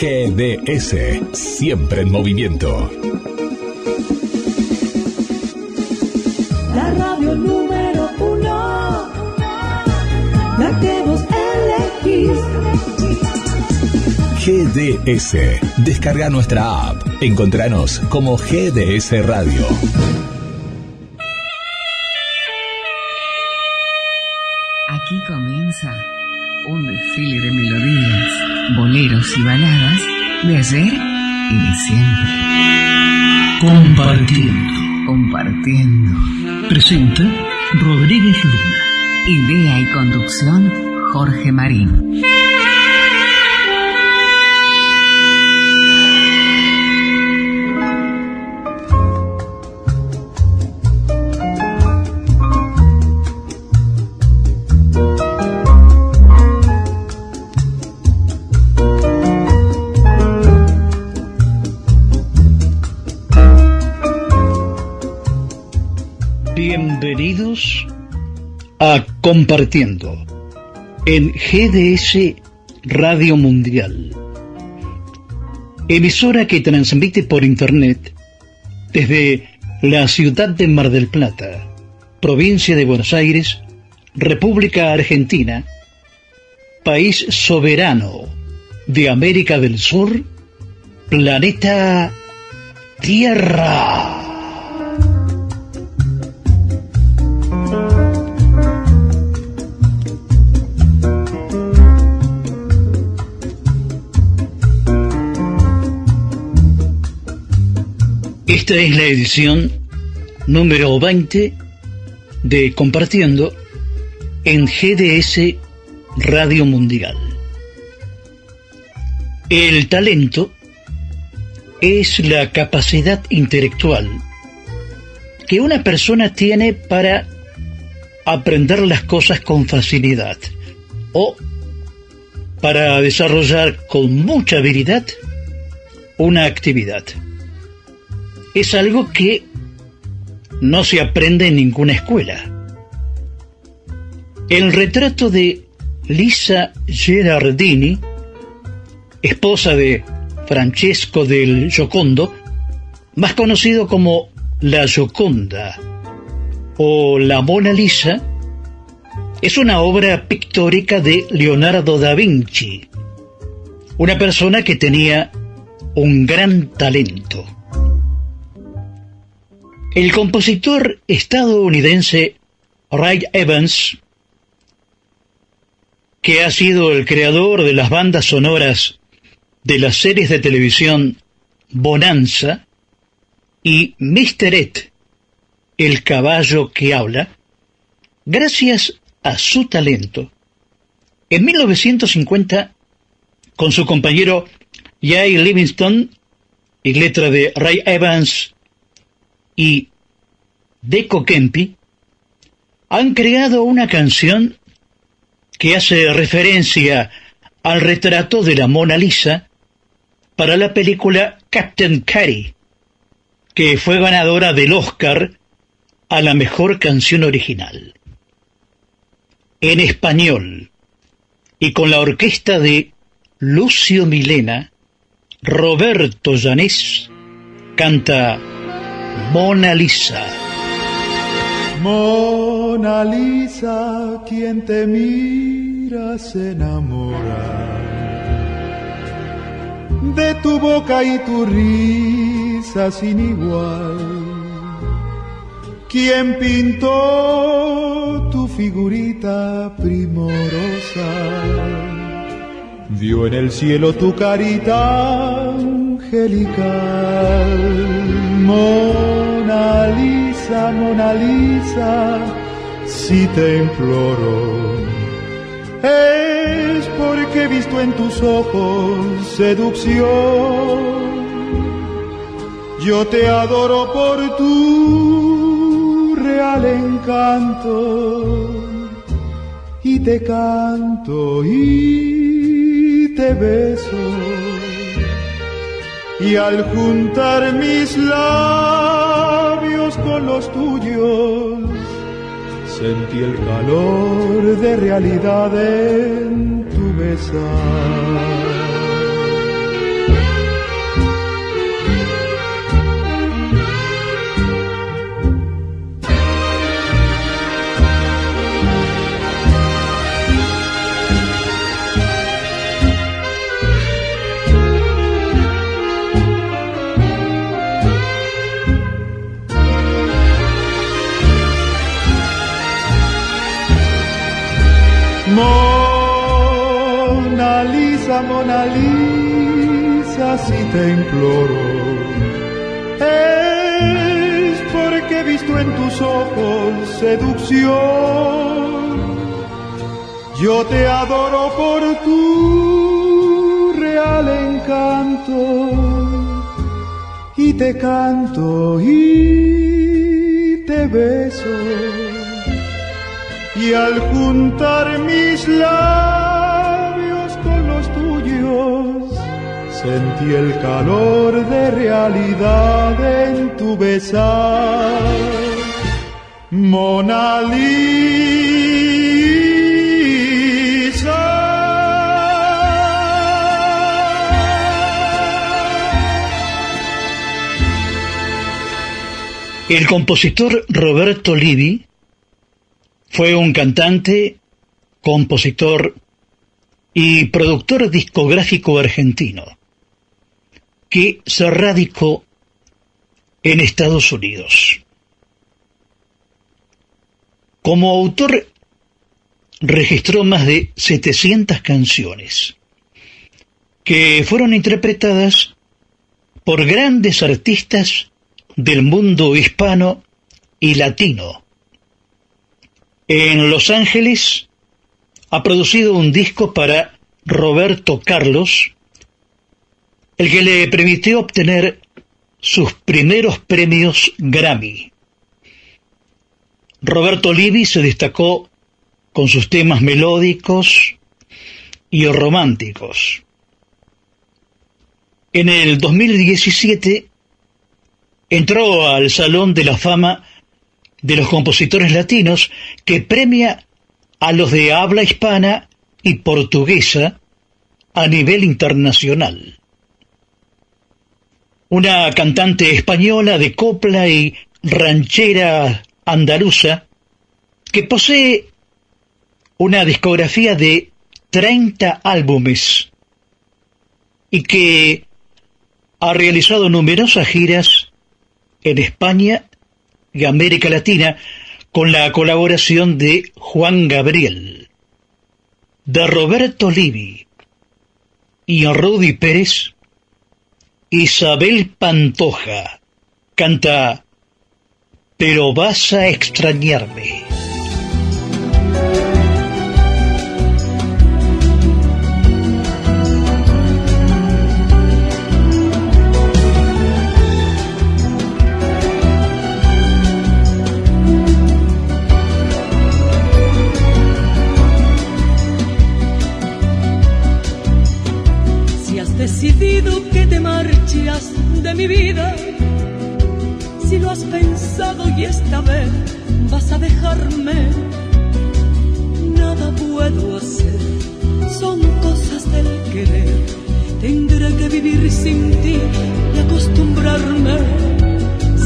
GDS, siempre en movimiento. La radio número uno, la que vos elegís. GDS, descarga nuestra app. Encontranos como GDS Radio. Boleros y baladas de ayer y de siempre. Compartiendo. Compartiendo. Presenta Rodríguez Luna. Idea y conducción Jorge Marín. A Compartiendo en GDS Radio Mundial, emisora que transmite por Internet desde la ciudad de Mar del Plata, provincia de Buenos Aires, República Argentina, país soberano de América del Sur, planeta Tierra. Esta es la edición número 20 de Compartiendo en GDS Radio Mundial. El talento es la capacidad intelectual que una persona tiene para aprender las cosas con facilidad o para desarrollar con mucha habilidad una actividad es algo que no se aprende en ninguna escuela. El retrato de Lisa Gerardini, esposa de Francesco del Giocondo, más conocido como la Gioconda o la Mona Lisa, es una obra pictórica de Leonardo da Vinci, una persona que tenía un gran talento. El compositor estadounidense Ray Evans, que ha sido el creador de las bandas sonoras de las series de televisión Bonanza y Mr. Ed, el caballo que habla, gracias a su talento, en 1950, con su compañero Jay Livingston y letra de Ray Evans y Deco Kempi han creado una canción que hace referencia al retrato de la Mona Lisa para la película Captain Carey, que fue ganadora del Oscar a la mejor canción original. En español y con la orquesta de Lucio Milena, Roberto Llanés canta Mona Lisa. Mona Lisa, quien te mira se enamora de tu boca y tu risa sin igual. Quien pintó tu figurita primorosa, vio en el cielo tu carita angelical. Mona Lisa, Mona Lisa, si te imploro, es porque he visto en tus ojos seducción. Yo te adoro por tu real encanto y te canto y beso y al juntar mis labios con los tuyos, sentí el calor de realidad en tu besar. Mona Lisa, si te imploro, es porque he visto en tus ojos seducción. Yo te adoro por tu real encanto y te canto y te beso. Y al juntar mis labios sentí el calor de realidad en tu besar. Mona El compositor Roberto Livi fue un cantante, compositor y productor discográfico argentino que se radicó en Estados Unidos. Como autor registró más de 700 canciones que fueron interpretadas por grandes artistas del mundo hispano y latino. En Los Ángeles ha producido un disco para Roberto Carlos, el que le permitió obtener sus primeros premios Grammy. Roberto Livi se destacó con sus temas melódicos y románticos. En el 2017 entró al Salón de la Fama de los Compositores Latinos que premia a los de habla hispana y portuguesa a nivel internacional. Una cantante española de copla y ranchera andaluza que posee una discografía de 30 álbumes y que ha realizado numerosas giras en España y América Latina con la colaboración de Juan Gabriel, de Roberto Livi y Rudy Pérez, Isabel Pantoja canta Pero vas a extrañarme. De mi vida. Si lo has pensado y esta vez vas a dejarme, nada puedo hacer, son cosas del querer. Tendré que vivir sin ti y acostumbrarme.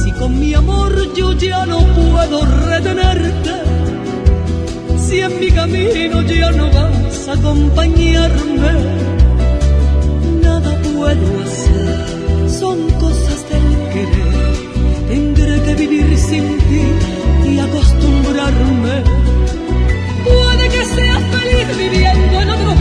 Si con mi amor yo ya no puedo retenerte, si en mi camino ya no vas a acompañarme puedo hacer, son cosas del querer. Tendré que vivir sin ti y acostumbrarme. Puede que seas feliz viviendo en otro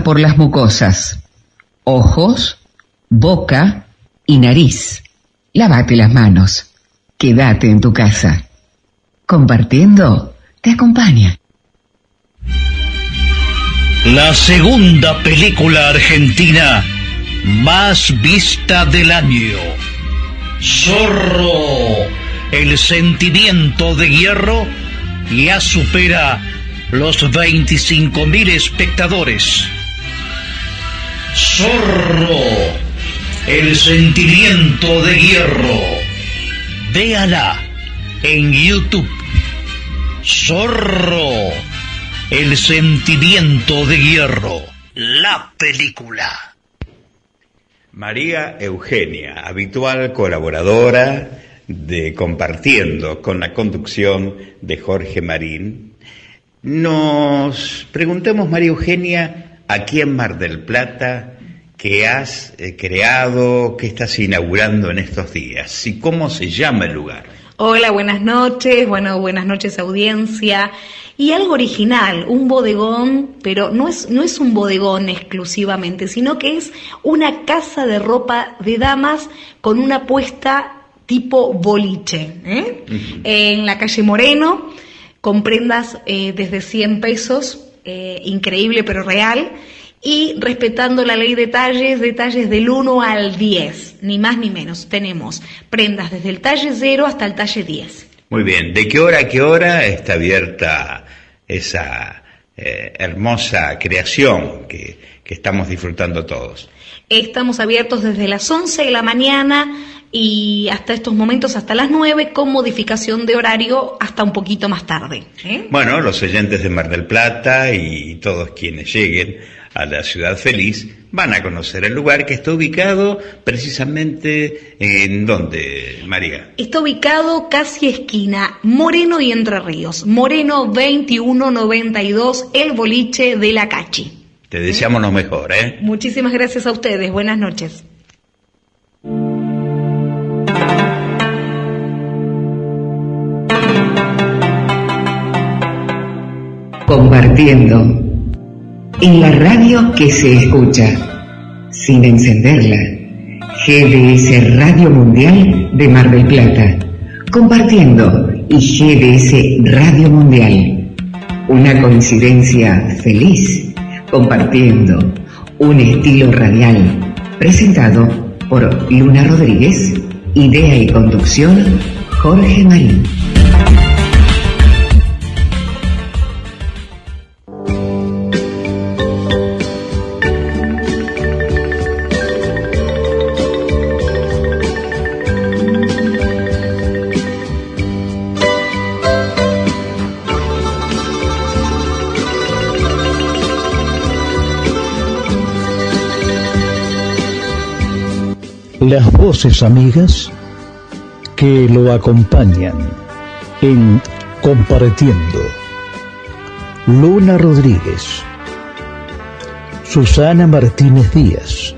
por las mucosas, ojos, boca y nariz. Lávate las manos. Quédate en tu casa. Compartiendo te acompaña. La segunda película argentina más vista del año. Zorro, el sentimiento de hierro ya supera los 25.000 espectadores. Zorro, el sentimiento de hierro. Véala en YouTube. Zorro el sentimiento de hierro. La película. María Eugenia, habitual colaboradora de Compartiendo con la conducción de Jorge Marín. Nos preguntamos, María Eugenia, aquí en Mar del Plata, qué has eh, creado, qué estás inaugurando en estos días y cómo se llama el lugar. Hola, buenas noches, bueno, buenas noches audiencia. Y algo original, un bodegón, pero no es, no es un bodegón exclusivamente, sino que es una casa de ropa de damas con una puesta tipo boliche, ¿eh? en la calle Moreno, con prendas eh, desde 100 pesos, eh, increíble pero real, y respetando la ley de talles, detalles del 1 al 10, ni más ni menos. Tenemos prendas desde el talle 0 hasta el talle 10. Muy bien, ¿de qué hora a qué hora está abierta esa eh, hermosa creación que estamos disfrutando todos? Estamos abiertos desde las 11 de la mañana y hasta estos momentos hasta las 9 con modificación de horario hasta un poquito más tarde. ¿eh? Bueno, los oyentes de Mar del Plata y todos quienes lleguen a la ciudad feliz van a conocer el lugar que está ubicado precisamente en donde, María. Está ubicado casi esquina Moreno y Entre Ríos. Moreno 2192, el boliche de la Cachi. Te deseamos lo mejor, ¿eh? Muchísimas gracias a ustedes. Buenas noches. Compartiendo en la radio que se escucha, sin encenderla. GDS Radio Mundial de Mar del Plata, compartiendo y GDS Radio Mundial. Una coincidencia feliz, compartiendo un estilo radial, presentado por Luna Rodríguez, idea y conducción Jorge Marín. Las voces amigas que lo acompañan en Compartiendo. Luna Rodríguez, Susana Martínez Díaz,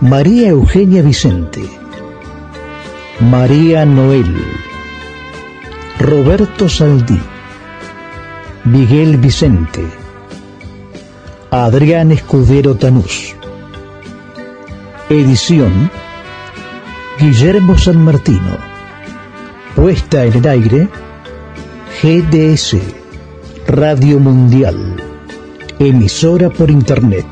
María Eugenia Vicente, María Noel, Roberto Saldí, Miguel Vicente, Adrián Escudero Tanús. Edición Guillermo San Martino. Puesta en el aire GDS Radio Mundial. Emisora por Internet.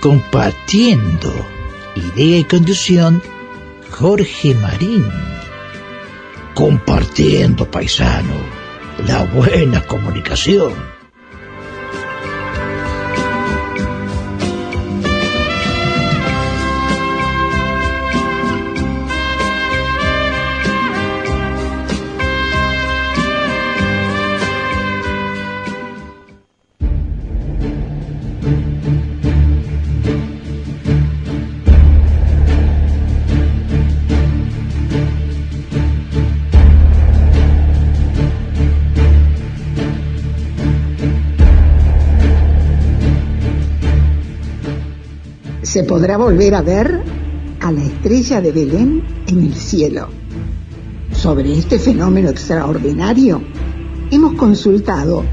Compartiendo Idea y conducción, Jorge Marín. Compartiendo, paisano, la buena comunicación. Se podrá volver a ver a la estrella de Belén en el cielo. Sobre este fenómeno extraordinario, hemos consultado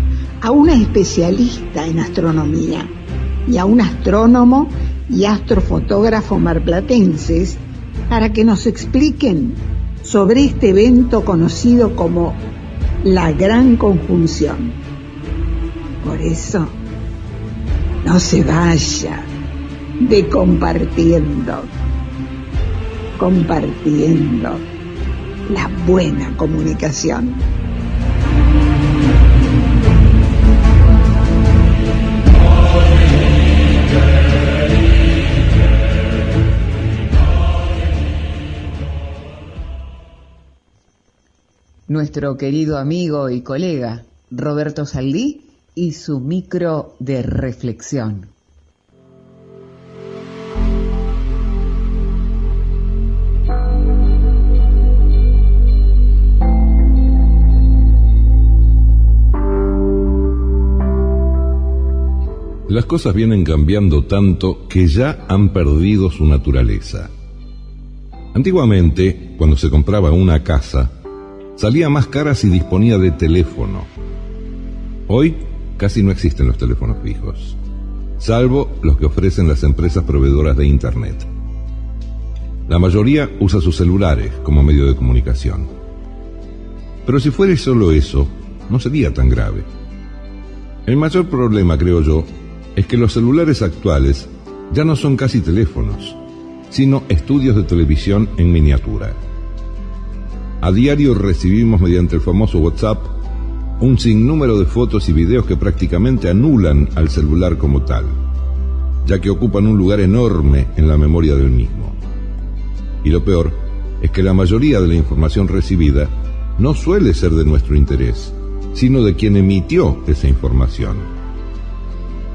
a una especialista en astronomía y a un astrónomo y astrofotógrafo marplatenses para que nos expliquen sobre este evento conocido como la Gran Conjunción. Por eso, no se vaya de compartiendo, compartiendo la buena comunicación. Nuestro querido amigo y colega Roberto Saldí y su micro de reflexión. Las cosas vienen cambiando tanto que ya han perdido su naturaleza. Antiguamente, cuando se compraba una casa, salía más cara si disponía de teléfono. Hoy casi no existen los teléfonos fijos, salvo los que ofrecen las empresas proveedoras de Internet. La mayoría usa sus celulares como medio de comunicación. Pero si fuera solo eso, no sería tan grave. El mayor problema, creo yo, es que los celulares actuales ya no son casi teléfonos, sino estudios de televisión en miniatura. A diario recibimos mediante el famoso WhatsApp un sinnúmero de fotos y videos que prácticamente anulan al celular como tal, ya que ocupan un lugar enorme en la memoria del mismo. Y lo peor es que la mayoría de la información recibida no suele ser de nuestro interés, sino de quien emitió esa información.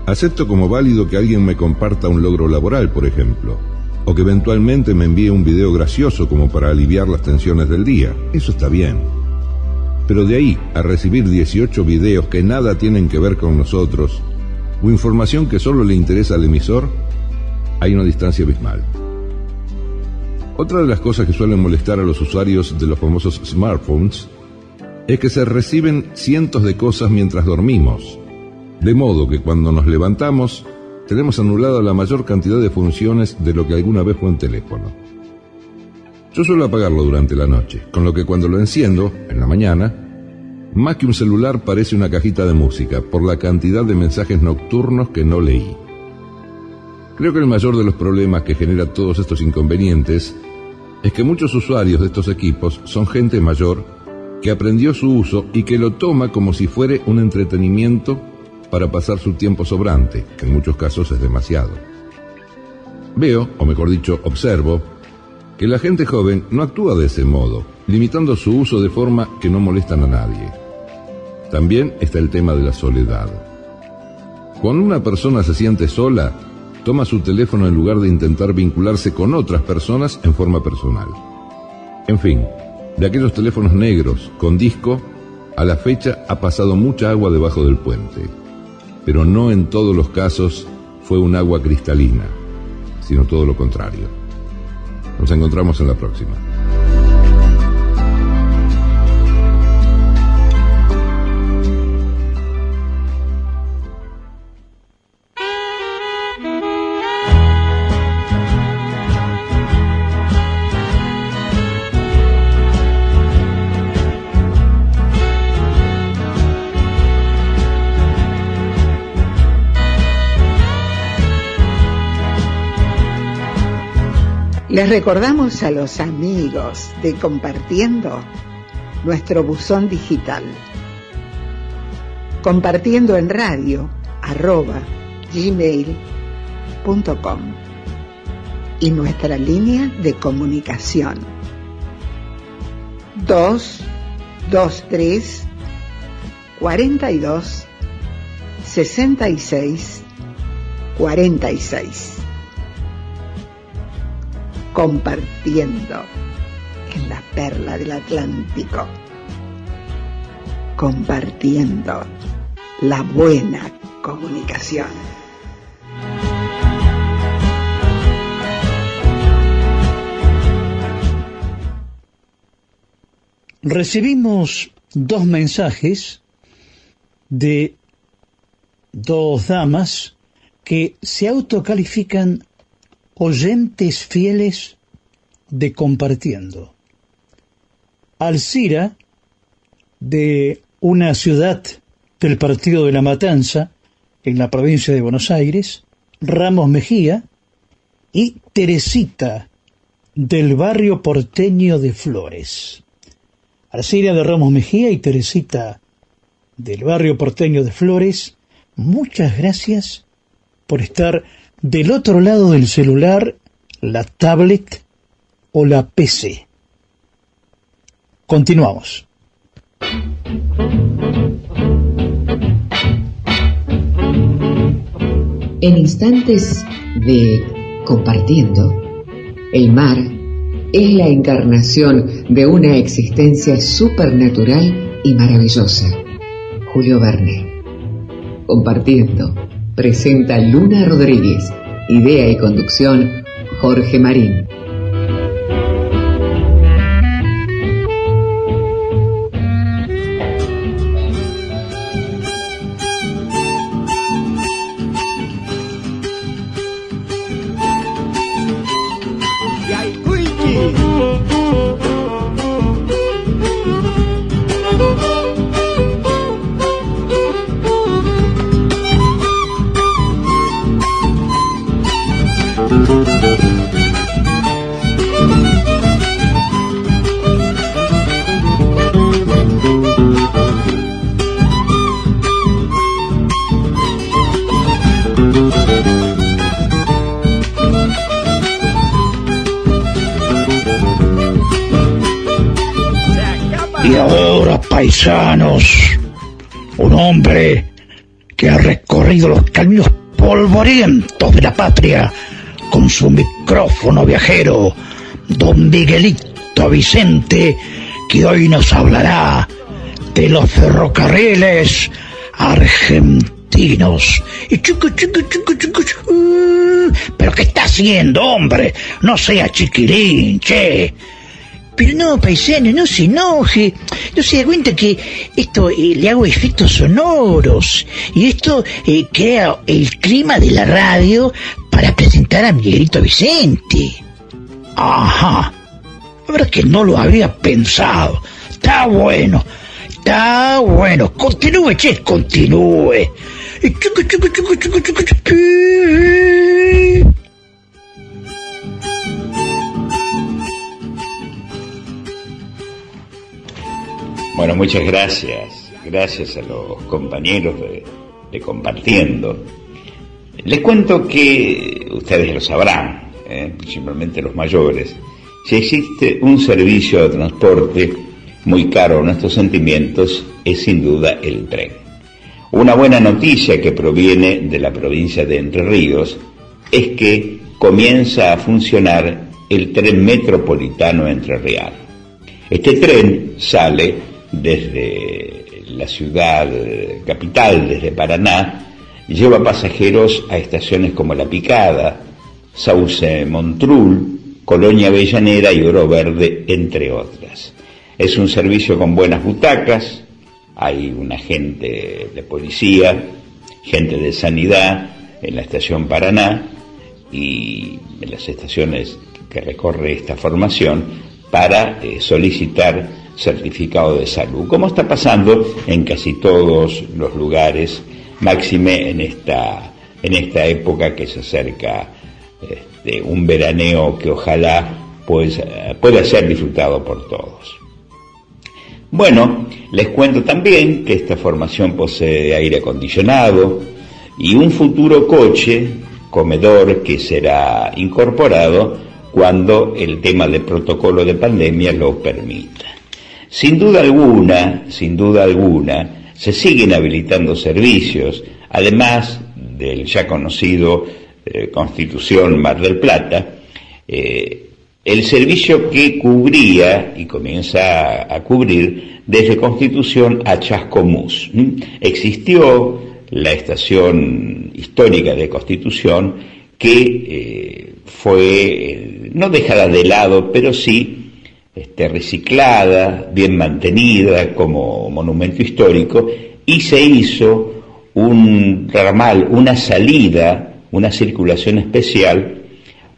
Acepto como válido que alguien me comparta un logro laboral, por ejemplo, o que eventualmente me envíe un video gracioso como para aliviar las tensiones del día. Eso está bien. Pero de ahí a recibir 18 videos que nada tienen que ver con nosotros, o información que solo le interesa al emisor, hay una distancia abismal. Otra de las cosas que suelen molestar a los usuarios de los famosos smartphones es que se reciben cientos de cosas mientras dormimos, de modo que cuando nos levantamos tenemos anulada la mayor cantidad de funciones de lo que alguna vez fue un teléfono. Yo suelo apagarlo durante la noche, con lo que cuando lo enciendo, en la mañana, más que un celular parece una cajita de música por la cantidad de mensajes nocturnos que no leí. Creo que el mayor de los problemas que genera todos estos inconvenientes es que muchos usuarios de estos equipos son gente mayor que aprendió su uso y que lo toma como si fuere un entretenimiento para pasar su tiempo sobrante, que en muchos casos es demasiado. Veo, o mejor dicho, observo, que la gente joven no actúa de ese modo, limitando su uso de forma que no molestan a nadie. También está el tema de la soledad. Cuando una persona se siente sola, toma su teléfono en lugar de intentar vincularse con otras personas en forma personal. En fin, de aquellos teléfonos negros con disco, a la fecha ha pasado mucha agua debajo del puente pero no en todos los casos fue un agua cristalina, sino todo lo contrario. Nos encontramos en la próxima. Les recordamos a los amigos de Compartiendo nuestro buzón digital. Compartiendo en radio arroba gmail.com y nuestra línea de comunicación. 223 42 66 46 compartiendo en la perla del Atlántico, compartiendo la buena comunicación. Recibimos dos mensajes de dos damas que se autocalifican oyentes fieles de Compartiendo. Alcira, de una ciudad del Partido de la Matanza, en la provincia de Buenos Aires, Ramos Mejía, y Teresita, del barrio porteño de Flores. Alcira de Ramos Mejía y Teresita del barrio porteño de Flores, muchas gracias por estar del otro lado del celular, la tablet o la PC. Continuamos. En instantes de compartiendo, el mar es la encarnación de una existencia supernatural y maravillosa. Julio Verne. Compartiendo, presenta Luna Rodríguez. Idea y conducción, Jorge Marín. Un hombre que ha recorrido los caminos polvorientos de la patria con su micrófono viajero, don Miguelito Vicente, que hoy nos hablará de los ferrocarriles argentinos. Y chico, chico, chico, chico, pero ¿qué está haciendo, hombre? No sea chiquilín, che. Pero no, paisano, no se enoje. No se da cuenta que esto eh, le hago efectos sonoros. Y esto eh, crea el clima de la radio para presentar a Miguelito Vicente. Ajá. La verdad que no lo había pensado. Está bueno. Está bueno. Continúe, che, continúe. Bueno, muchas gracias. Gracias a los compañeros de, Compartiendo. Les cuento que ustedes lo sabrán, ¿eh? principalmente los mayores, si existe un servicio de transporte muy caro a nuestros sentimientos, es sin duda el tren. Una buena noticia que proviene de la provincia de Entre Ríos es que comienza a funcionar el tren metropolitano Entre Real. Este tren sale desde la ciudad capital, desde Paraná, lleva pasajeros a estaciones como La Picada, Sauce Montrul, Colonia Avellanera y Oro Verde, entre otras. Es un servicio con buenas butacas, hay un agente de policía, gente de sanidad en la estación Paraná y en las estaciones que recorre esta formación para eh, solicitar certificado de salud, como está pasando en casi todos los lugares, máxime en esta, en esta época que se acerca este, un veraneo que ojalá pues, pueda ser disfrutado por todos. Bueno, les cuento también que esta formación posee aire acondicionado y un futuro coche, comedor que será incorporado cuando el tema del protocolo de pandemia lo permita. Sin duda alguna, sin duda alguna, se siguen habilitando servicios, además del ya conocido eh, Constitución Mar del Plata, eh, el servicio que cubría y comienza a, cubrir desde Constitución a Chascomús. Existió la estación histórica de Constitución que eh, fue no dejada de lado, pero sí este, reciclada, bien mantenida como monumento histórico, y se hizo un ramal, una salida, una circulación especial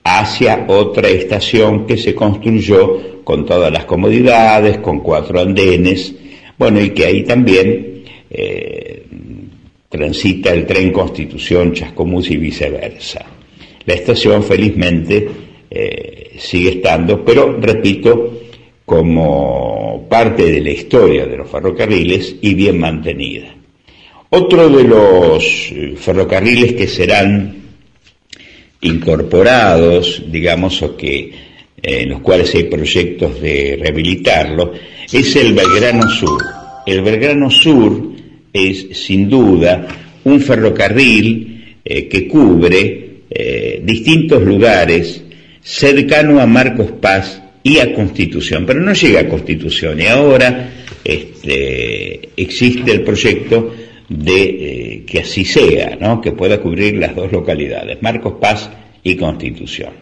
hacia otra estación que se construyó con todas las comodidades, con cuatro andenes, bueno, y que ahí también eh, transita el tren Constitución Chascomús y viceversa. La estación felizmente eh, sigue estando, pero repito, como parte de la historia de los ferrocarriles y bien mantenida. Otro de los eh, ferrocarriles que serán incorporados, digamos, o que eh, en los cuales hay proyectos de rehabilitarlo, es el Belgrano Sur. El Belgrano Sur es sin duda un ferrocarril eh, que cubre distintos lugares cercano a Marcos Paz y a Constitución, pero no llega a Constitución. Y ahora este, existe el proyecto de eh, que así sea, que pueda cubrir las dos localidades, Marcos Paz y Constitución.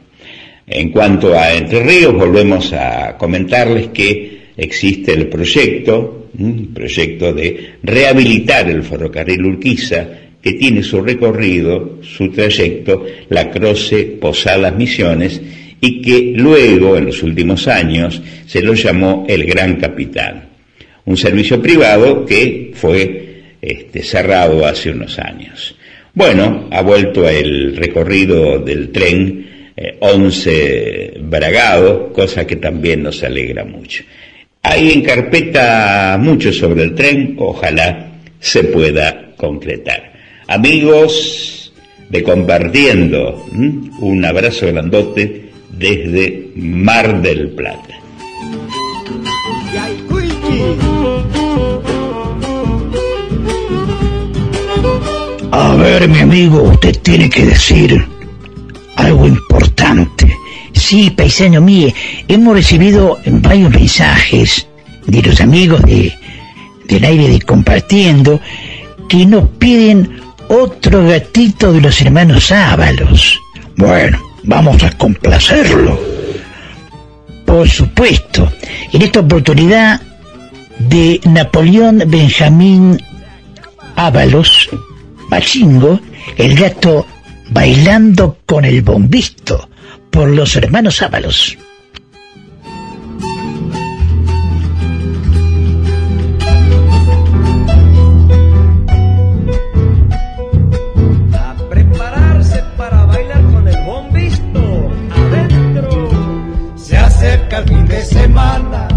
En cuanto a Entre Ríos, volvemos a comentarles que existe el proyecto, proyecto de rehabilitar el ferrocarril Urquiza, que tiene su recorrido, su trayecto, la Croce Posadas Misiones, y que luego, en los últimos años, se lo llamó el Gran Capitán. Un servicio privado que fue este, cerrado hace unos años. Bueno, ha vuelto el recorrido del tren 11 eh, Bragado, cosa que también nos alegra mucho. Hay en carpeta mucho sobre el tren, ojalá se pueda concretar. Amigos de Compartiendo, un abrazo grandote desde Mar del Plata. A ver, mi amigo, usted tiene que decir algo importante. Sí, paisano mío, hemos recibido varios mensajes de los amigos de, del aire de Compartiendo que nos piden otro gatito de los hermanos Ábalos. Bueno, vamos a complacerlo. Por supuesto, en esta oportunidad de Napoleón Benjamín Ábalos, Machingo, el gato bailando con el bombisto por los hermanos Ábalos. Me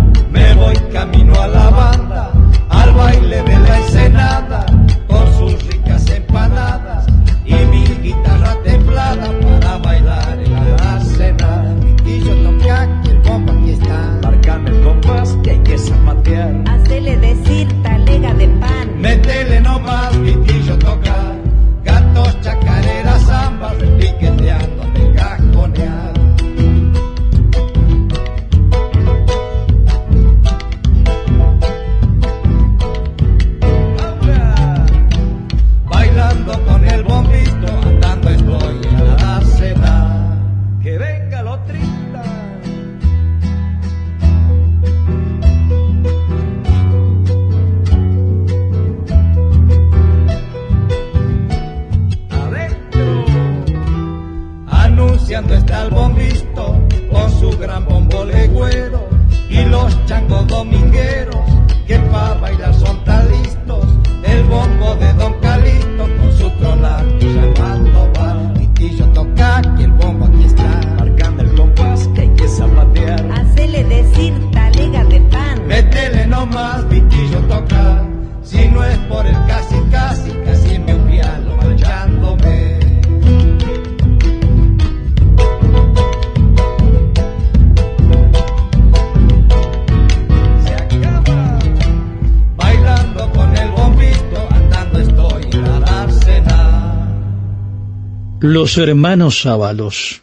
Los hermanos Ábalos.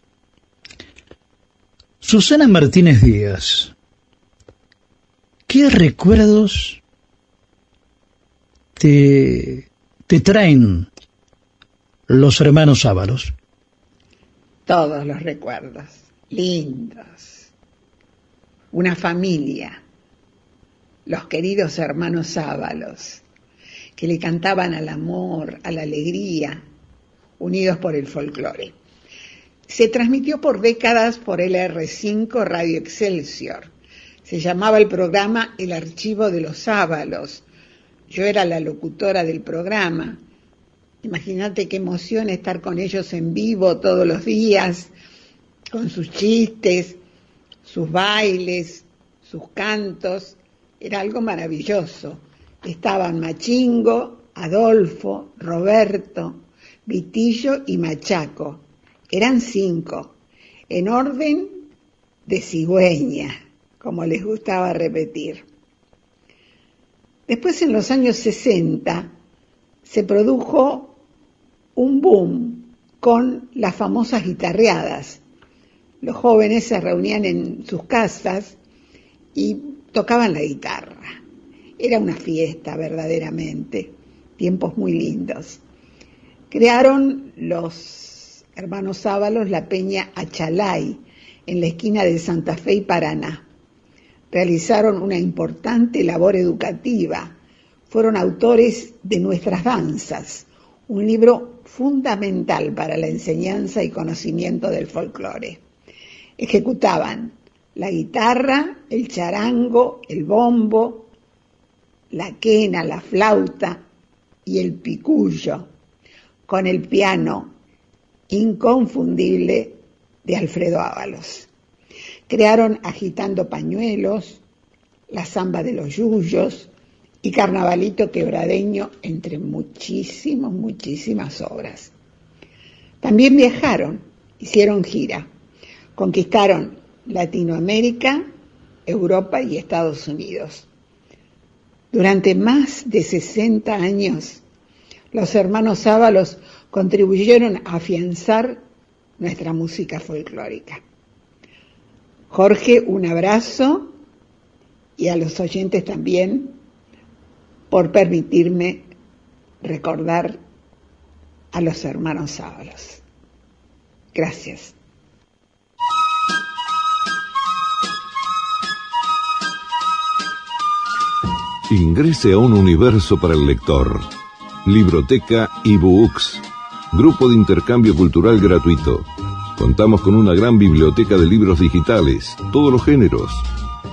Susana Martínez Díaz. ¿Qué recuerdos te, te traen los hermanos Ábalos? Todos los recuerdos, lindos. una familia, los queridos hermanos Ábalos, que le cantaban al amor, a la alegría, unidos por el folclore. Se transmitió por décadas por el R5 Radio Excelsior. Se llamaba el programa El Archivo de los Ábalos. Yo era la locutora del programa. Imagínate qué emoción estar con ellos en vivo todos los días, con sus chistes, sus bailes, sus cantos. Era algo maravilloso. Estaban Machingo, Adolfo, Roberto, Vitillo y Machaco. Eran cinco, en orden de cigüeña, como les gustaba repetir. Después, en los años 60, se produjo un boom con las famosas guitarreadas. Los jóvenes se reunían en sus casas y tocaban la guitarra. Era una fiesta verdaderamente, tiempos muy lindos. Crearon los hermanos Ábalos la peña Achalay en la esquina de Santa Fe y Paraná. Realizaron una importante labor educativa. Fueron autores de Nuestras Danzas, un libro fundamental para la enseñanza y conocimiento del folclore. Ejecutaban la guitarra, el charango, el bombo, la quena, la flauta y el picullo con el piano inconfundible de Alfredo Ábalos. Crearon Agitando Pañuelos, La Zamba de los Yuyos y Carnavalito Quebradeño, entre muchísimas, muchísimas obras. También viajaron, hicieron gira, conquistaron Latinoamérica, Europa y Estados Unidos. Durante más de 60 años los hermanos Ábalos contribuyeron a afianzar nuestra música folclórica. Jorge, un abrazo y a los oyentes también por permitirme recordar a los hermanos Ábalos. Gracias. Ingrese a un universo para el lector Libroteca y Grupo de intercambio cultural gratuito. Contamos con una gran biblioteca de libros digitales, todos los géneros.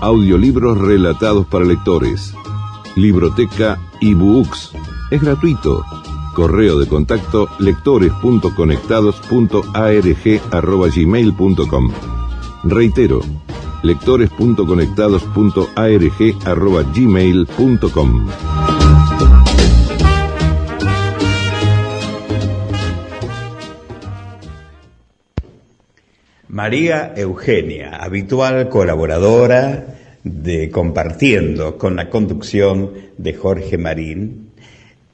Audiolibros relatados para lectores. Libroteca y Es gratuito. Correo de contacto lectores.conectados.arg.gmail.com Reitero, lectores.conectados.arg.gmail.com María Eugenia, habitual colaboradora de Compartiendo con la conducción de Jorge Marín,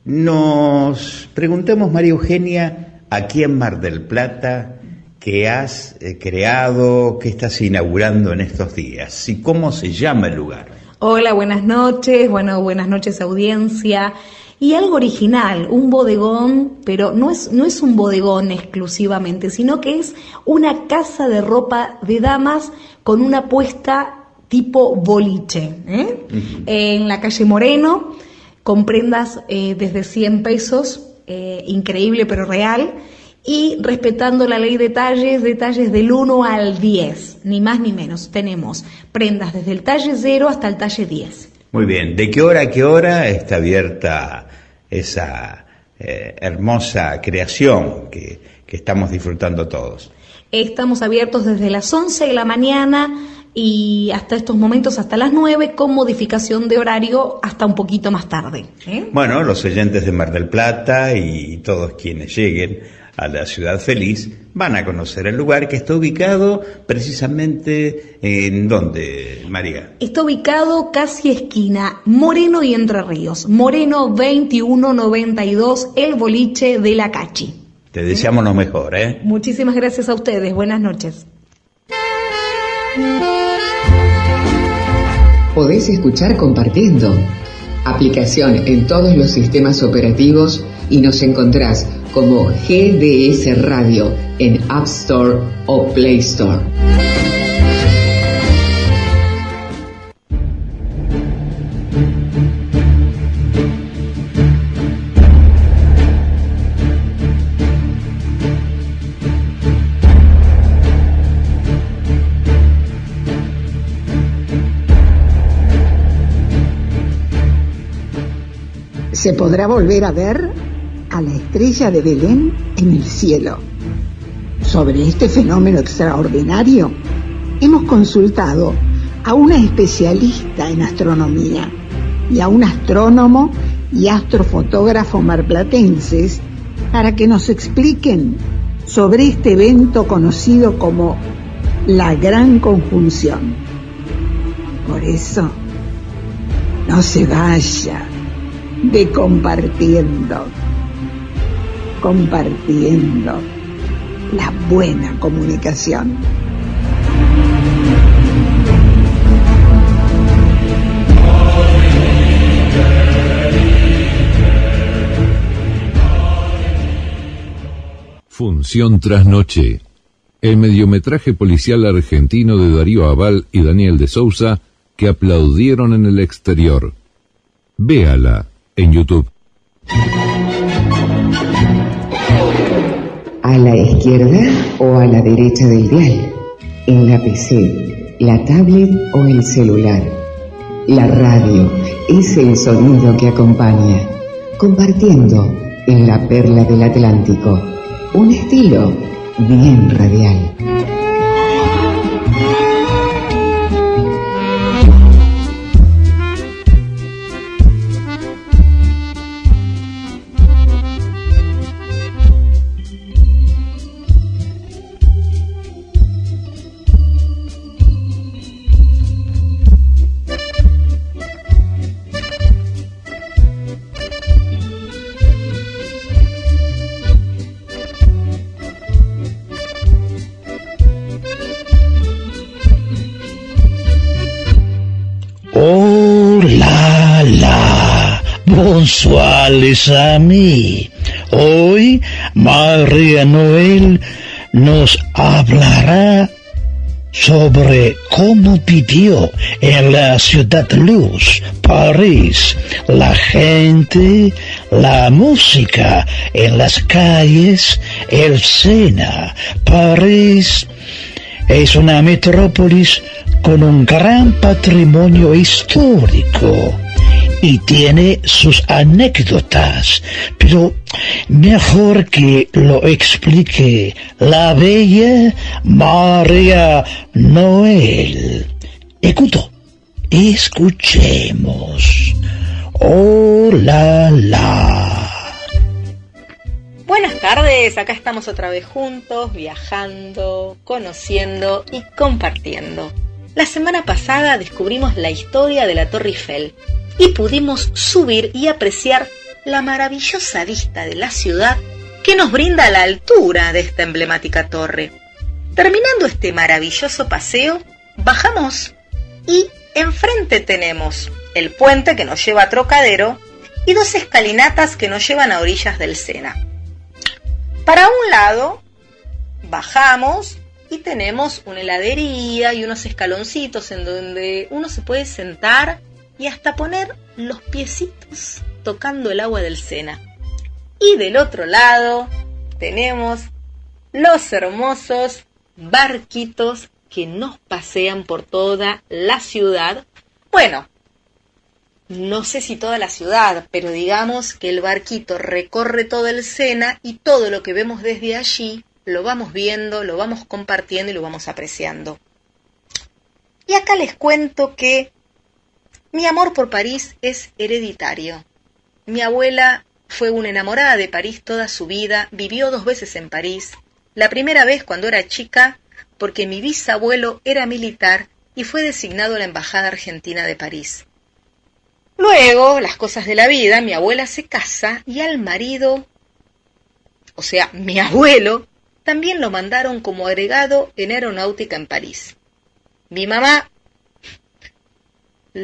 nos preguntemos, María Eugenia, aquí en Mar del Plata, ¿qué has eh, creado, qué estás inaugurando en estos días y cómo se llama el lugar? Hola, buenas noches, bueno, buenas noches audiencia y algo original, un bodegón, pero no es, no es un bodegón exclusivamente, sino que es una casa de ropa de damas con una puesta tipo boliche, ¿eh? en la calle Moreno, con prendas eh, desde 100 pesos, eh, increíble pero real, y respetando la ley de talles, detalles del 1 al 10, ni más ni menos. Tenemos prendas desde el talle 0 hasta el talle 10. Muy bien, ¿de qué hora a qué hora está abierta esa eh, hermosa creación que, que estamos disfrutando todos? Estamos abiertos desde las 11 de la mañana y hasta estos momentos, hasta las 9, con modificación de horario hasta un poquito más tarde. ¿eh? Bueno, los oyentes de Mar del Plata y todos quienes lleguen a la ciudad feliz, van a conocer el lugar que está ubicado precisamente en dónde, María. Está ubicado casi esquina Moreno y Entre Ríos, Moreno 2192, el boliche de la Cachi. Te deseamos lo mejor, ¿eh? Muchísimas gracias a ustedes, buenas noches. Podés escuchar compartiendo. Aplicación en todos los sistemas operativos y nos encontrás como GDS Radio en App Store o Play Store. ¿Se podrá volver a ver la estrella de Belén en el cielo. Sobre este fenómeno extraordinario, hemos consultado a una especialista en astronomía y a un astrónomo y astrofotógrafo marplatenses para que nos expliquen sobre este evento conocido como la Gran Conjunción. Por eso, no se vaya de compartiendo, compartiendo la buena comunicación. Función tras noche. El mediometraje policial argentino de Darío Aval y Daniel de Sousa que aplaudieron en el exterior. Véala en YouTube. ¿A la izquierda o a la derecha del dial? ¿En la PC, la tablet o el celular? La radio es el sonido que acompaña, compartiendo en la perla del Atlántico un estilo bien radial. Bonsoir les amis. Hoy María Noel nos hablará sobre cómo vivió en la ciudad luz, París, la gente, la música en las calles, el Sena. París es una metrópolis con un gran patrimonio histórico y tiene sus anécdotas, pero mejor que lo explique la bella María Noel. Escuto, escuchemos. Oh la. Buenas tardes, acá estamos otra vez juntos, viajando, conociendo y compartiendo. La semana pasada descubrimos la historia de la Torre Eiffel y pudimos subir y apreciar la maravillosa vista de la ciudad que nos brinda la altura de esta emblemática torre. Terminando este maravilloso paseo, bajamos y enfrente tenemos el puente que nos lleva a Trocadero y dos escalinatas que nos llevan a orillas del Sena. Para un lado, bajamos y tenemos una heladería y unos escaloncitos en donde uno se puede sentar y hasta poner los piecitos tocando el agua del Sena. Y del otro lado tenemos los hermosos barquitos que nos pasean por toda la ciudad. Bueno, no sé si toda la ciudad, pero digamos que el barquito recorre todo el Sena y todo lo que vemos desde allí lo vamos viendo, lo vamos compartiendo y lo vamos apreciando. Y acá les cuento que mi amor por París es hereditario. Mi abuela fue una enamorada de París toda su vida, vivió dos veces en París. La primera vez cuando era chica, porque mi bisabuelo era militar y fue designado a la Embajada Argentina de París. Luego, las cosas de la vida, mi abuela se casa y al marido, o sea, mi abuelo, también lo mandaron como agregado en aeronáutica en París. Mi mamá,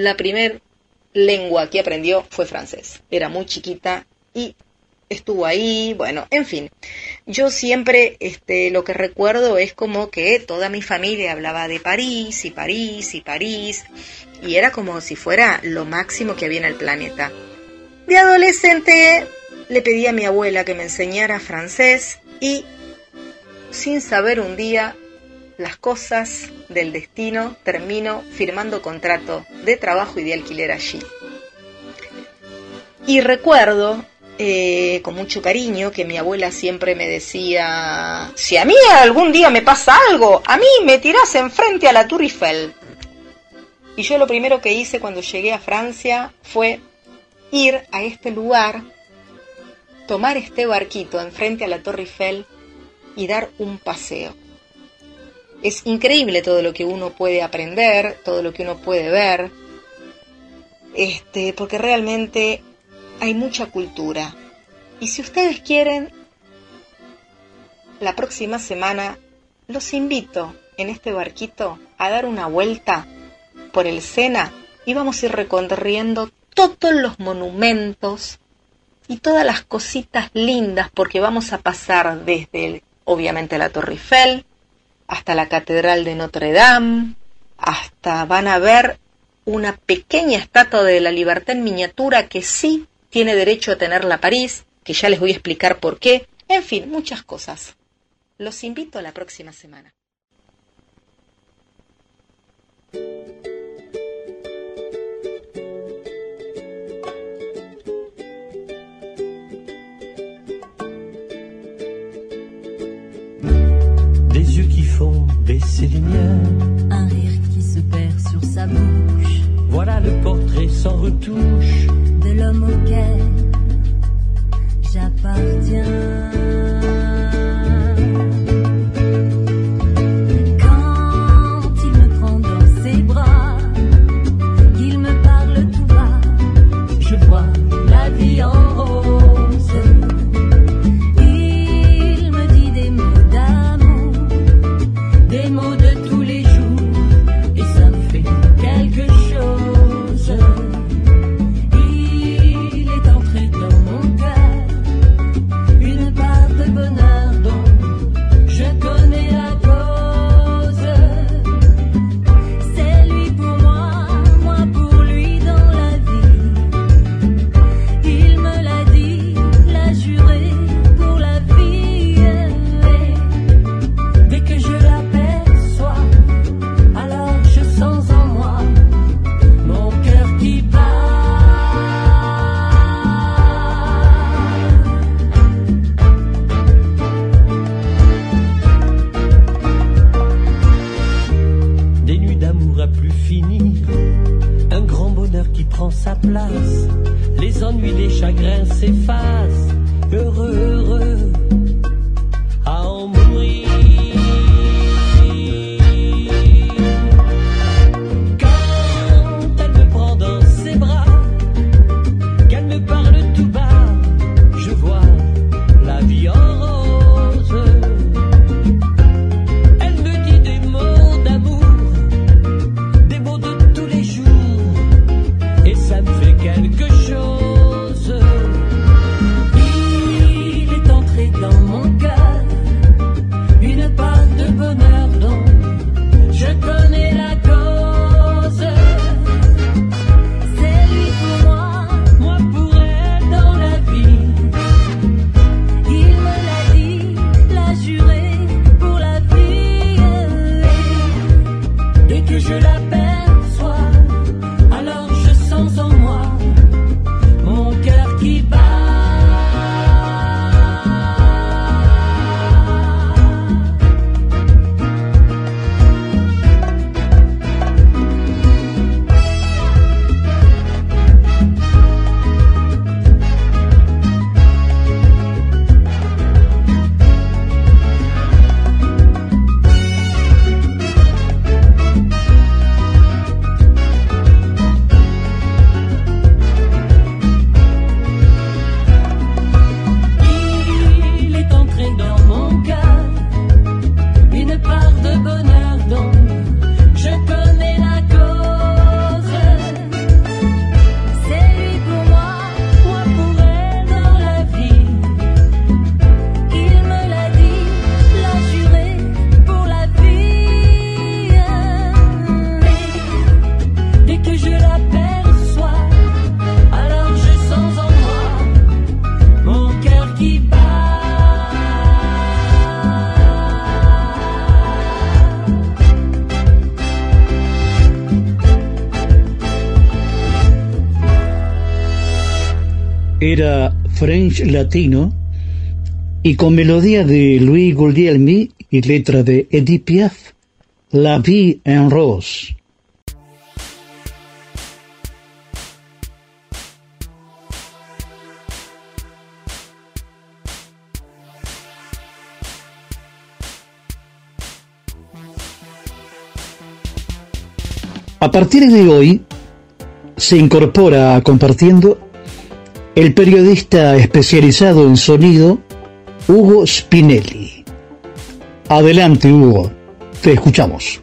la primer lengua que aprendió fue francés. Era muy chiquita y estuvo ahí, bueno, en fin. Yo siempre este, lo que recuerdo es como que toda mi familia hablaba de París y París y París y era como si fuera lo máximo que había en el planeta. De adolescente le pedí a mi abuela que me enseñara francés y sin saber un día las cosas del destino, termino firmando contrato de trabajo y de alquiler allí. Y recuerdo eh, con mucho cariño que mi abuela siempre me decía, si a mí algún día me pasa algo, a mí me tirás enfrente a la Tour Eiffel. Y yo lo primero que hice cuando llegué a Francia fue ir a este lugar, tomar este barquito enfrente a la Torre Eiffel y dar un paseo. Es increíble todo lo que uno puede aprender, todo lo que uno puede ver, este, porque realmente hay mucha cultura. Y si ustedes quieren, la próxima semana los invito en este barquito a dar una vuelta por el Sena y vamos a ir recorriendo todos los monumentos y todas las cositas lindas porque vamos a pasar desde obviamente la Torre Eiffel hasta la Catedral de Notre Dame, hasta van a ver una pequeña estatua de la libertad en miniatura que sí tiene derecho a tenerla París, que ya les voy a explicar por qué, en fin, muchas cosas. Los invito a la próxima semana. Font baisser les miens. Un rire qui se perd sur sa bouche. Voilà le portrait sans retouche de l'homme auquel j'appartiens. French latino y con melodía de Louis Guglielmi y letra de Edith Piaf, La Vie en Rose. A partir de hoy se incorpora compartiendo el periodista especializado en sonido Hugo Spinelli. Adelante Hugo, te escuchamos.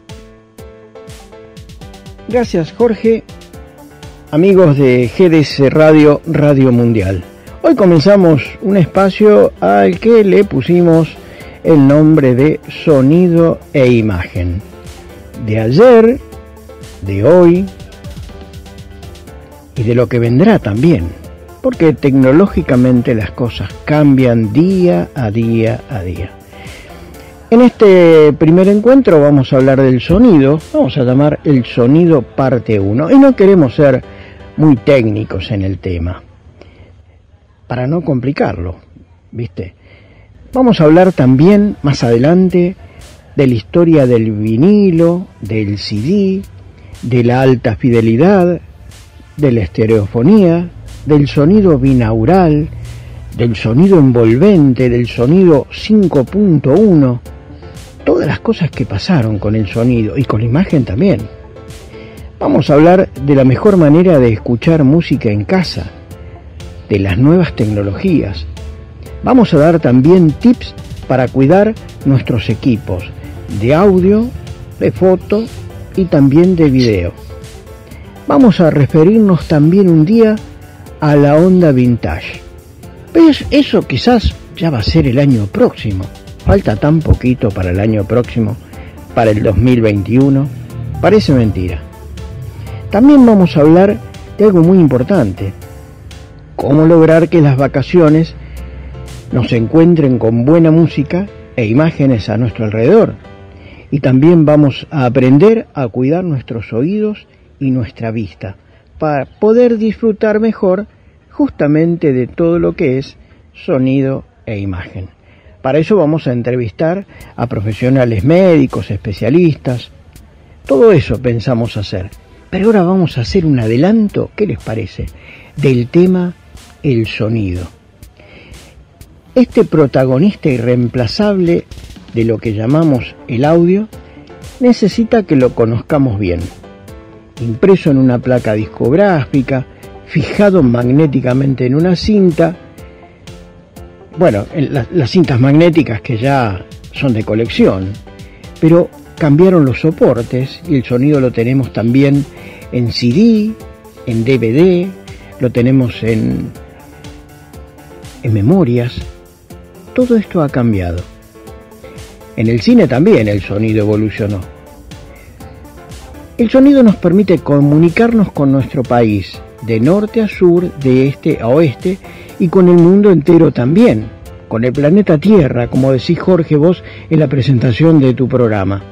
Gracias Jorge, amigos de GDS Radio Radio Mundial. Hoy comenzamos un espacio al que le pusimos el nombre de sonido e imagen. De ayer, de hoy y de lo que vendrá también, porque tecnológicamente las cosas cambian día a día a día. En este primer encuentro vamos a hablar del sonido, vamos a llamar el sonido parte 1, y no queremos ser muy técnicos en el tema, para no complicarlo, ¿viste? Vamos a hablar también más adelante de la historia del vinilo, del CD, de la alta fidelidad, de la estereofonía, del sonido binaural, del sonido envolvente, del sonido 5.1, todas las cosas que pasaron con el sonido y con la imagen también. Vamos a hablar de la mejor manera de escuchar música en casa, de las nuevas tecnologías. Vamos a dar también tips para cuidar nuestros equipos de audio, de foto y también de video. Vamos a referirnos también un día a la onda vintage. ¿Ves? Eso quizás ya va a ser el año próximo. Falta tan poquito para el año próximo, para el 2021. Parece mentira. También vamos a hablar de algo muy importante. Cómo lograr que las vacaciones nos encuentren con buena música e imágenes a nuestro alrededor. Y también vamos a aprender a cuidar nuestros oídos y nuestra vista para poder disfrutar mejor justamente de todo lo que es sonido e imagen. Para eso vamos a entrevistar a profesionales médicos, especialistas. Todo eso pensamos hacer. Pero ahora vamos a hacer un adelanto, ¿qué les parece? Del tema el sonido. Este protagonista irreemplazable de lo que llamamos el audio necesita que lo conozcamos bien. Impreso en una placa discográfica, fijado magnéticamente en una cinta, bueno, la, las cintas magnéticas que ya son de colección, pero cambiaron los soportes y el sonido lo tenemos también en CD, en DVD, lo tenemos en, en memorias. Todo esto ha cambiado. En el cine también el sonido evolucionó. El sonido nos permite comunicarnos con nuestro país, de norte a sur, de este a oeste y con el mundo entero también, con el planeta Tierra, como decís Jorge vos en la presentación de tu programa.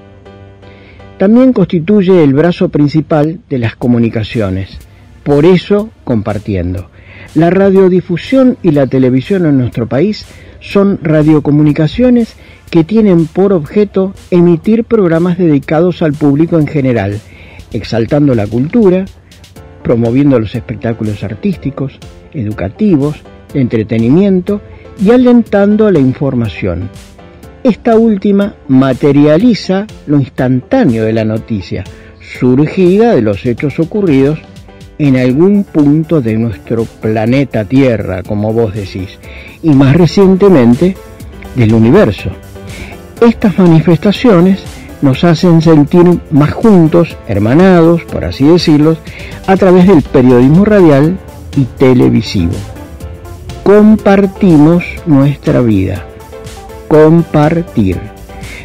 También constituye el brazo principal de las comunicaciones, por eso compartiendo. La radiodifusión y la televisión en nuestro país son radiocomunicaciones que tienen por objeto emitir programas dedicados al público en general, exaltando la cultura, promoviendo los espectáculos artísticos, educativos, de entretenimiento y alentando la información. Esta última materializa lo instantáneo de la noticia, surgida de los hechos ocurridos en algún punto de nuestro planeta Tierra, como vos decís, y más recientemente del universo. Estas manifestaciones nos hacen sentir más juntos, hermanados, por así decirlo, a través del periodismo radial y televisivo. Compartimos nuestra vida. Compartir.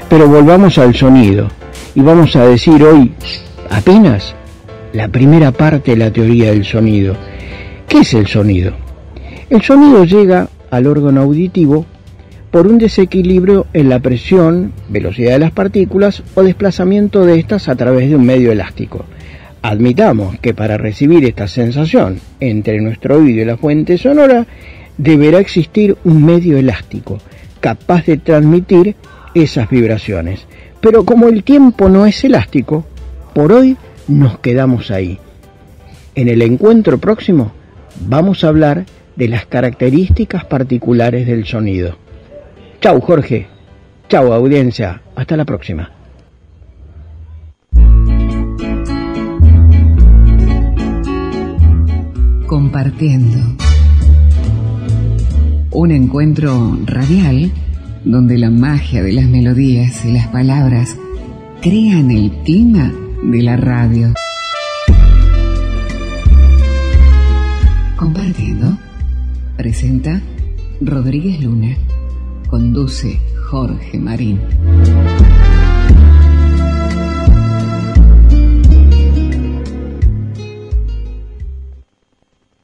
Pero volvamos al sonido y vamos a decir hoy apenas la primera parte de la teoría del sonido. ¿Qué es el sonido? El sonido llega al órgano auditivo por un desequilibrio en la presión, velocidad de las partículas o desplazamiento de estas a través de un medio elástico. Admitamos que para recibir esta sensación entre nuestro oído y la fuente sonora deberá existir un medio elástico capaz de transmitir esas vibraciones. Pero como el tiempo no es elástico, por hoy nos quedamos ahí. En el encuentro próximo vamos a hablar de las características particulares del sonido. Chau Jorge, chau audiencia, hasta la próxima. Compartiendo. Un encuentro radial donde la magia de las melodías y las palabras crean el clima de la radio. Compartiendo. Presenta Rodríguez Luna. Conduce Jorge Marín.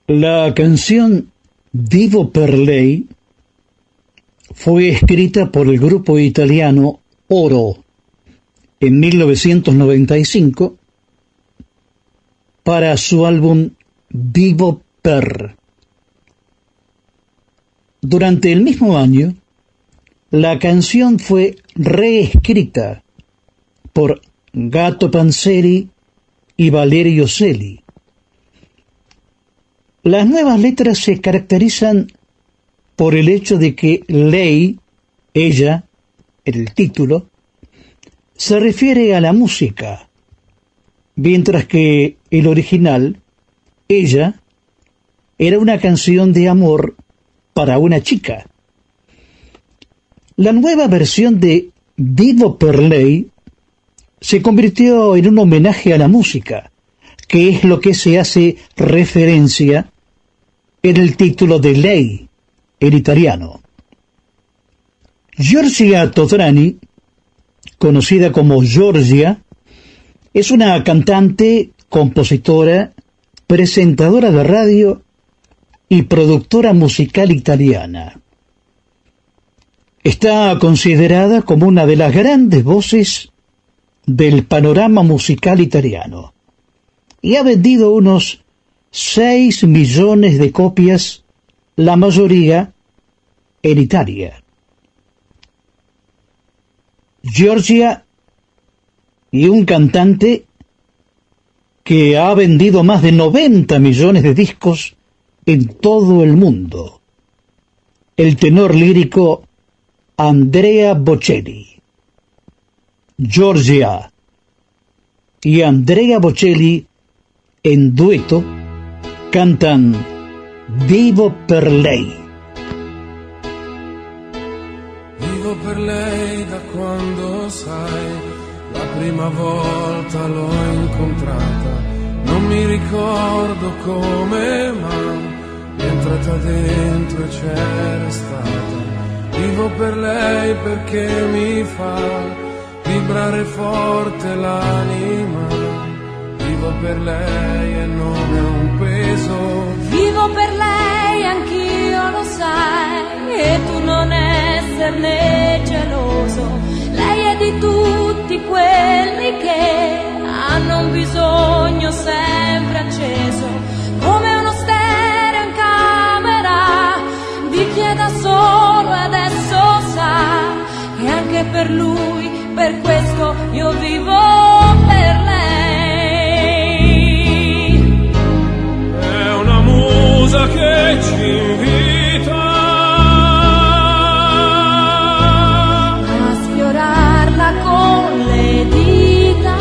La canción Divo per lei fue escrita por el grupo italiano Oro en 1995 para su álbum Vivo per. Durante el mismo año, la canción fue reescrita por Gato Panzeri y Valerio Celi. Las nuevas letras se caracterizan por el hecho de que ley, ella, el título, se refiere a la música, mientras que el original, ella, era una canción de amor para una chica. La nueva versión de Vivo per lei se convirtió en un homenaje a la música, que es lo que se hace referencia en el título de ley en italiano. Giorgia Todrani, conocida como Giorgia, es una cantante, compositora, presentadora de radio y productora musical italiana. Está considerada como una de las grandes voces del panorama musical italiano y ha vendido unos 6 millones de copias, la mayoría en Italia. Georgia y un cantante que ha vendido más de 90 millones de discos en todo el mundo. El tenor lírico Andrea Bocelli. Georgia y Andrea Bocelli en dueto cantan Vivo per lei. Vivo per lei da quando sai, la prima volta l'ho incontrata, non mi ricordo come, ma è entrata dentro e c'era stata. Vivo per lei perché mi fa vibrare forte l'anima, vivo per lei e non è un peso. Vivo per lei, anch'io lo sai, e tu non esserne geloso. Lei è di tutti quelli che hanno un bisogno sempre acceso, come uno di chi è da solo e adesso sa che anche per lui, per questo io vivo per lei. È una musa che ci invita a sfiorarla con le dita.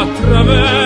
attraverso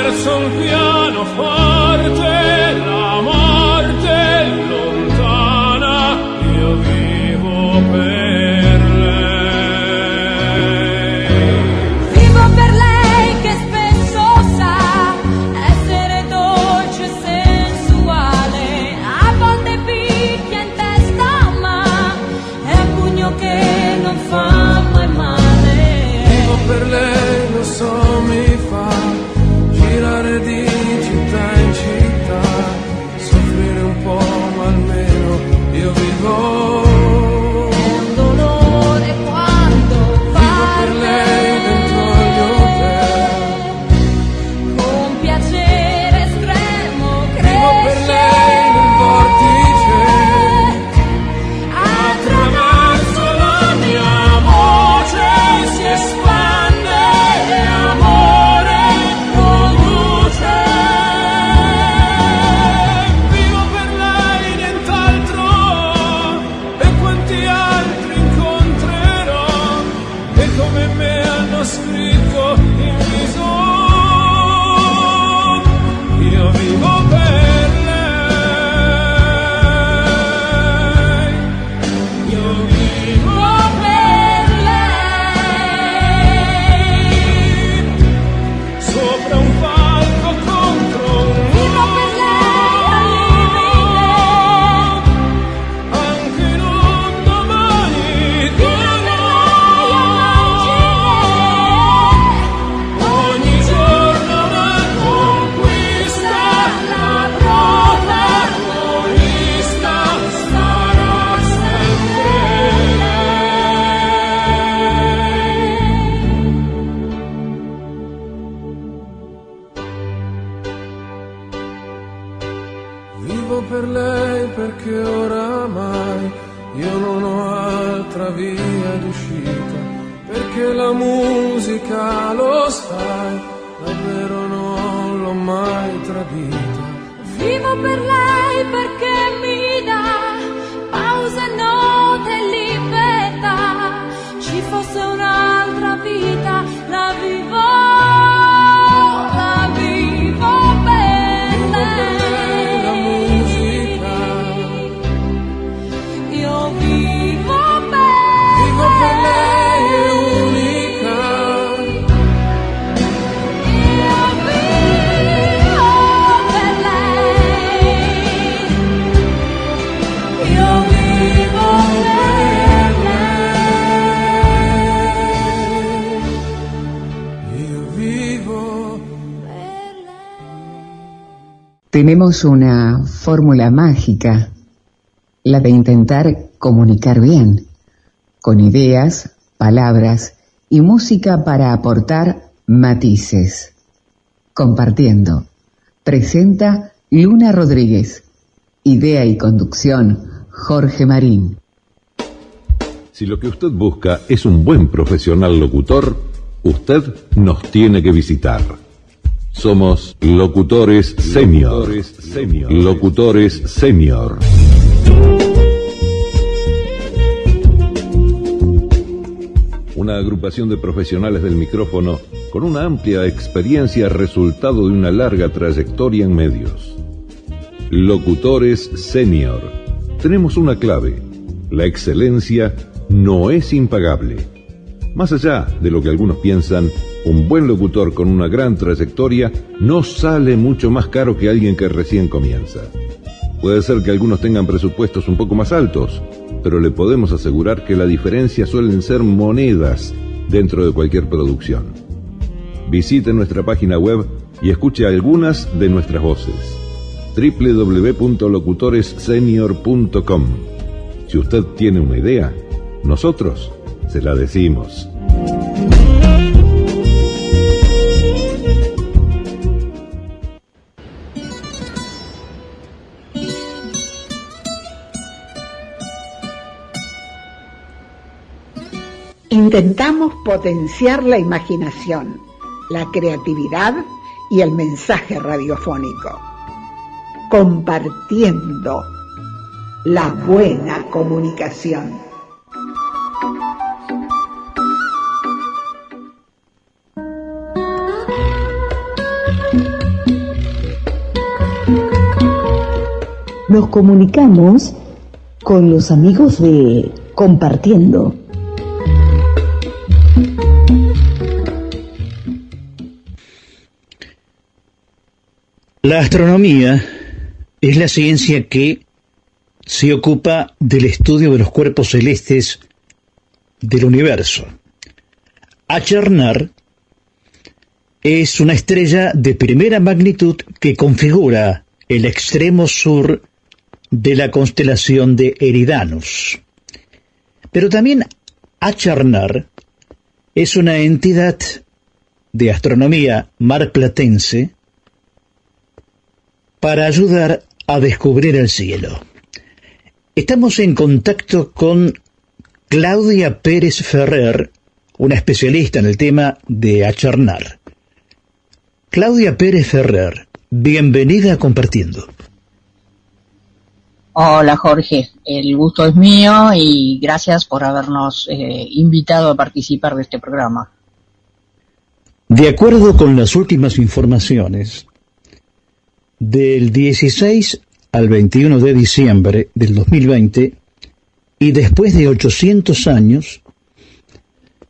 Una fórmula mágica, la de intentar comunicar bien, con ideas, palabras y música para aportar matices. Compartiendo. Presenta Luna Rodríguez. Idea y conducción, Jorge Marín. Si lo que usted busca es un buen profesional locutor, usted nos tiene que visitar. Somos locutores senior. Locutores senior. Una agrupación de profesionales del micrófono con una amplia experiencia resultado de una larga trayectoria en medios. Locutores senior. Tenemos una clave. La excelencia no es impagable. Más allá de lo que algunos piensan, un buen locutor con una gran trayectoria no sale mucho más caro que alguien que recién comienza. Puede ser que algunos tengan presupuestos un poco más altos, pero le podemos asegurar que la diferencia suelen ser monedas dentro de cualquier producción. Visite nuestra página web y escuche algunas de nuestras voces. www.locutoressenior.com Si usted tiene una idea, nosotros se la decimos. Intentamos potenciar la imaginación, la creatividad y el mensaje radiofónico, compartiendo la buena comunicación. Nos comunicamos con los amigos de Compartiendo. La astronomía es la ciencia que se ocupa del estudio de los cuerpos celestes del universo. Achernar es una estrella de primera magnitud que configura el extremo sur de la constelación de Eridanus. Pero también Achernar es una entidad de astronomía marplatense para ayudar a descubrir el cielo. Estamos en contacto con Claudia Pérez Ferrer, una especialista en el tema de acharnar. Claudia Pérez Ferrer, bienvenida a Compartiendo. Hola Jorge, el gusto es mío y gracias por habernos eh, invitado a participar de este programa. De acuerdo con las últimas informaciones, del 16 al 21 de diciembre del 2020 y después de 800 años,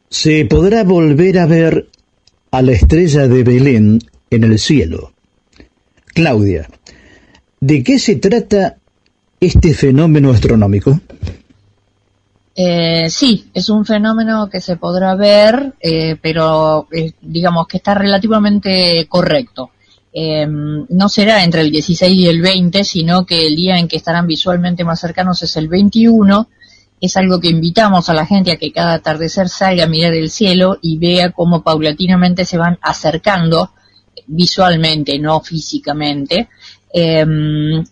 se podrá volver a ver a la estrella de Belén en el cielo. Claudia, ¿de qué se trata este fenómeno astronómico? Eh, sí, es un fenómeno que se podrá ver, eh, pero eh, digamos que está relativamente correcto. Eh, no será entre el 16 y el 20, sino que el día en que estarán visualmente más cercanos es el 21. Es algo que invitamos a la gente a que cada atardecer salga a mirar el cielo y vea cómo paulatinamente se van acercando visualmente, no físicamente, Eh,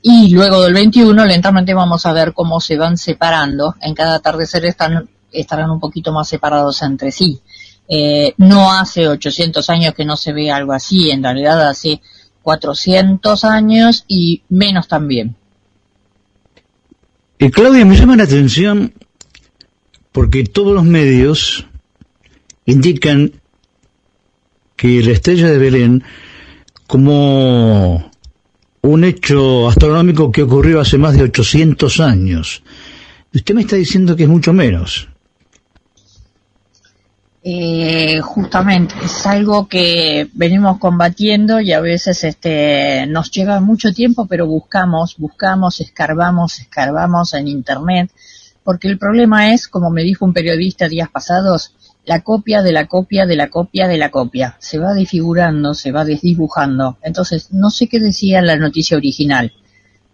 y luego del 21 lentamente vamos a ver cómo se van separando. En cada atardecer están, estarán un poquito más separados entre sí. Eh, no hace 800 años que no se ve algo así, en realidad hace 400 años y menos también. Y Claudia, me llama la atención porque todos los medios indican que la estrella de Belén como un hecho astronómico que ocurrió hace más de 800 años. Usted me está diciendo que es mucho menos. Eh, justamente es algo que venimos combatiendo y a veces este nos lleva mucho tiempo pero buscamos buscamos escarbamos escarbamos en internet porque el problema es como me dijo un periodista días pasados la copia de la copia de la copia de la copia se va desfigurando se va desdibujando entonces no sé qué decía la noticia original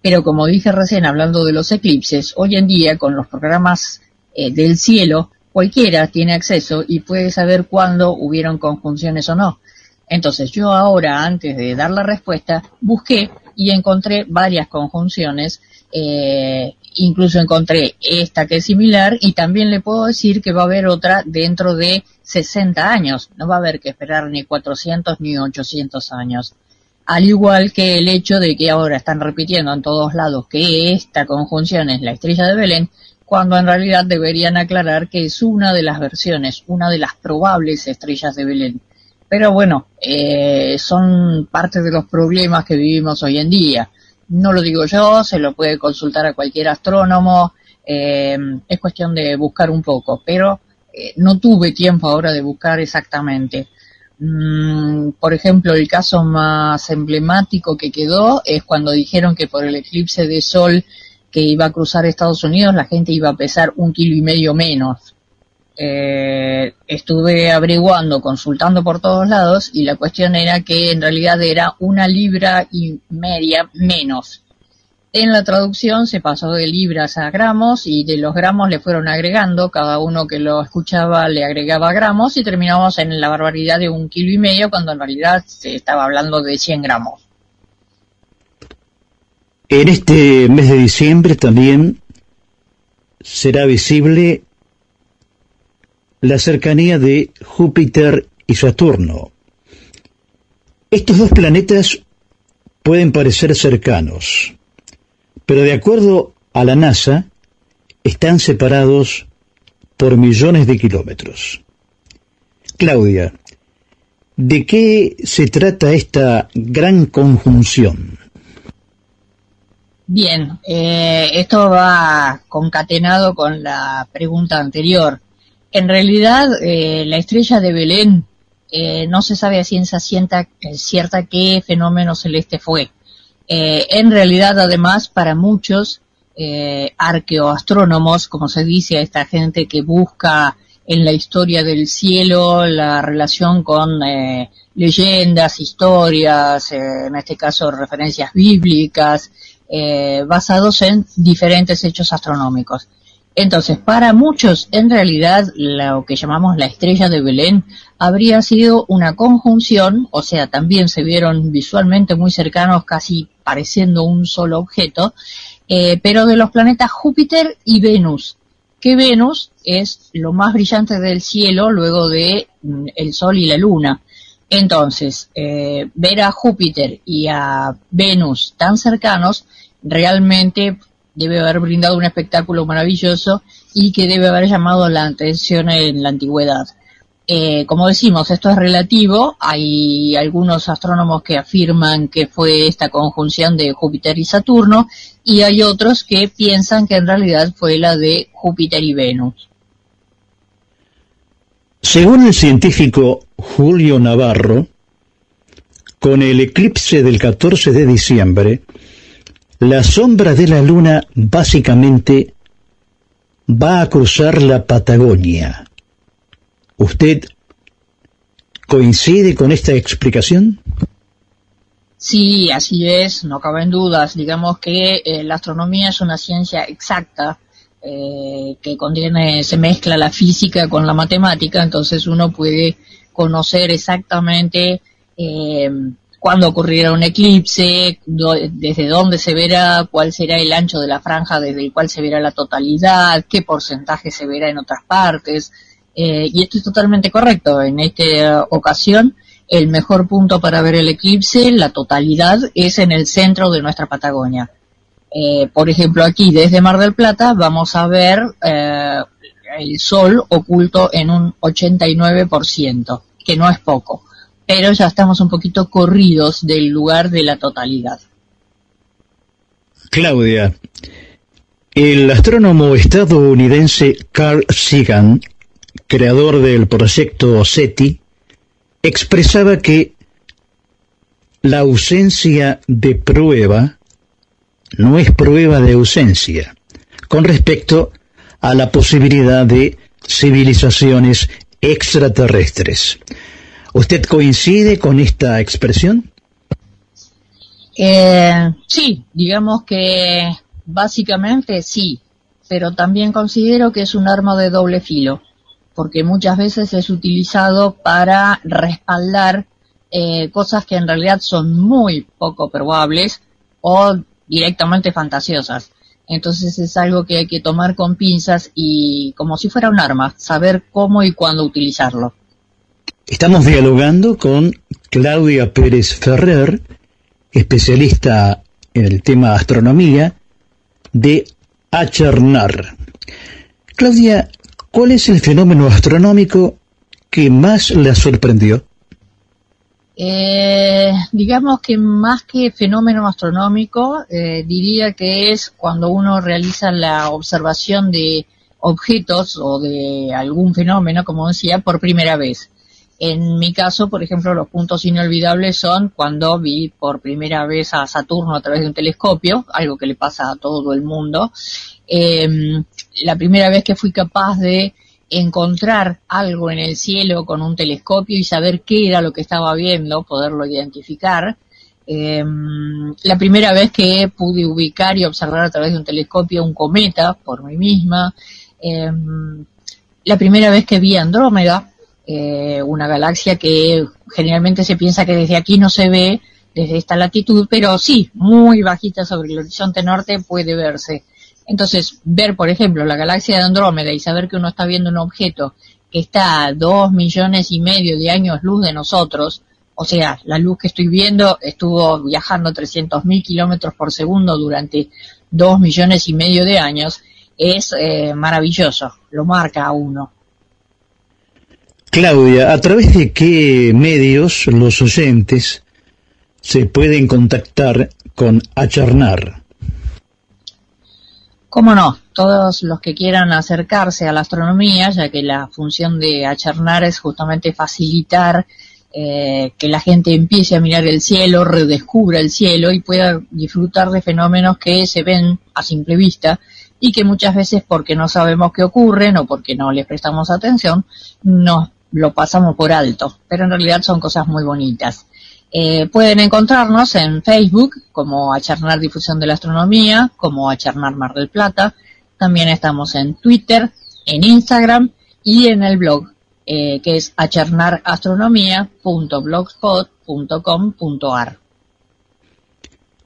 pero como dije recién hablando de los eclipses hoy en día con los programas eh, del cielo cualquiera tiene acceso y puede saber cuándo hubieron conjunciones o no. Entonces yo ahora, antes de dar la respuesta, busqué y encontré varias conjunciones, eh, incluso encontré esta que es similar y también le puedo decir que va a haber otra dentro de 60 años, no va a haber que esperar ni 400 ni 800 años. Al igual que el hecho de que ahora están repitiendo en todos lados que esta conjunción es la estrella de Belén, cuando en realidad deberían aclarar que es una de las versiones, una de las probables estrellas de Belén. Pero bueno, eh, son parte de los problemas que vivimos hoy en día. No lo digo yo, se lo puede consultar a cualquier astrónomo, eh, es cuestión de buscar un poco, pero eh, no tuve tiempo ahora de buscar exactamente. Mm, por ejemplo, el caso más emblemático que quedó es cuando dijeron que por el eclipse de sol que iba a cruzar Estados Unidos, la gente iba a pesar un kilo y medio menos. Eh, estuve averiguando, consultando por todos lados y la cuestión era que en realidad era una libra y media menos. En la traducción se pasó de libras a gramos y de los gramos le fueron agregando, cada uno que lo escuchaba le agregaba gramos y terminamos en la barbaridad de un kilo y medio cuando en realidad se estaba hablando de 100 gramos. En este mes de diciembre también será visible la cercanía de Júpiter y Saturno. Estos dos planetas pueden parecer cercanos, pero de acuerdo a la NASA, están separados por millones de kilómetros. Claudia, ¿de qué se trata esta gran conjunción? Bien, eh, esto va concatenado con la pregunta anterior. En realidad, eh, la estrella de Belén eh, no se sabe a ciencia cierta, cierta qué fenómeno celeste fue. en realidad, además, para muchos arqueoastrónomos, como se dice a esta gente que busca en la historia del cielo la relación con leyendas, historias, en este caso referencias bíblicas, eh, basados en diferentes hechos astronómicos. Entonces, para muchos, en realidad, lo que llamamos la estrella de Belén habría sido una conjunción, o sea, también se vieron visualmente muy cercanos, casi pareciendo un solo objeto, eh, pero de los planetas Júpiter y Venus, que Venus es lo más brillante del cielo luego de mm, el Sol y la Luna. Entonces, eh, ver a Júpiter y a Venus tan cercanos realmente debe haber brindado un espectáculo maravilloso y que debe haber llamado la atención en la antigüedad. Eh, como decimos, esto es relativo. Hay algunos astrónomos que afirman que fue esta conjunción de Júpiter y Saturno y hay otros que piensan que en realidad fue la de Júpiter y Venus. Según el científico Julio Navarro, con el eclipse del 14 de diciembre, la sombra de la luna básicamente va a cruzar la Patagonia. ¿Usted coincide con esta explicación? Sí, así es, no caben dudas. Digamos que eh, la astronomía es una ciencia exacta eh, que contiene, se mezcla la física con la matemática, entonces uno puede conocer exactamente eh, cuándo ocurrirá un eclipse, desde dónde se verá, cuál será el ancho de la franja desde el cual se verá la totalidad, qué porcentaje se verá en otras partes. Eh, y esto es totalmente correcto. En esta ocasión, el mejor punto para ver el eclipse, la totalidad, es en el centro de nuestra Patagonia. Eh, por ejemplo, aquí desde Mar del Plata vamos a ver eh, el sol oculto en un 89%, que no es poco pero ya estamos un poquito corridos del lugar de la totalidad. Claudia, el astrónomo estadounidense Carl Sagan, creador del proyecto SETI, expresaba que la ausencia de prueba no es prueba de ausencia con respecto a la posibilidad de civilizaciones extraterrestres. ¿Usted coincide con esta expresión? Eh, sí, digamos que básicamente sí, pero también considero que es un arma de doble filo, porque muchas veces es utilizado para respaldar eh, cosas que en realidad son muy poco probables o directamente fantasiosas. Entonces es algo que hay que tomar con pinzas y como si fuera un arma, saber cómo y cuándo utilizarlo. Estamos dialogando con Claudia Pérez Ferrer, especialista en el tema astronomía, de Achernar. Claudia, ¿cuál es el fenómeno astronómico que más le sorprendió? Eh, digamos que más que fenómeno astronómico, eh, diría que es cuando uno realiza la observación de objetos o de algún fenómeno, como decía, por primera vez. En mi caso, por ejemplo, los puntos inolvidables son cuando vi por primera vez a Saturno a través de un telescopio, algo que le pasa a todo el mundo. Em, la primera vez que fui capaz de encontrar algo en el cielo con un telescopio y saber qué era lo que estaba viendo, poderlo identificar. Em, la primera vez que pude ubicar y observar a través de un telescopio un cometa por mí misma. Em, la primera vez que vi Andrómeda, eh, una galaxia que generalmente se piensa que desde aquí no se ve, desde esta latitud, pero sí, muy bajita sobre el horizonte norte puede verse. Entonces, ver, por ejemplo, la galaxia de Andrómeda y saber que uno está viendo un objeto que está a dos millones y medio de años luz de nosotros, o sea, la luz que estoy viendo estuvo viajando 300 mil kilómetros por segundo durante dos millones y medio de años, es eh, maravilloso, lo marca a uno. Claudia, ¿a través de qué medios los oyentes se pueden contactar con Acharnar? Cómo no, todos los que quieran acercarse a la astronomía, ya que la función de Acharnar es justamente facilitar eh, que la gente empiece a mirar el cielo, redescubra el cielo y pueda disfrutar de fenómenos que se ven a simple vista y que muchas veces porque no sabemos qué ocurren o porque no les prestamos atención, nos lo pasamos por alto, pero en realidad son cosas muy bonitas. Eh, pueden encontrarnos en Facebook como Acharnar Difusión de la Astronomía, como Acharnar Mar del Plata. También estamos en Twitter, en Instagram y en el blog, eh, que es acharnarastronomía.blogspot.com.ar.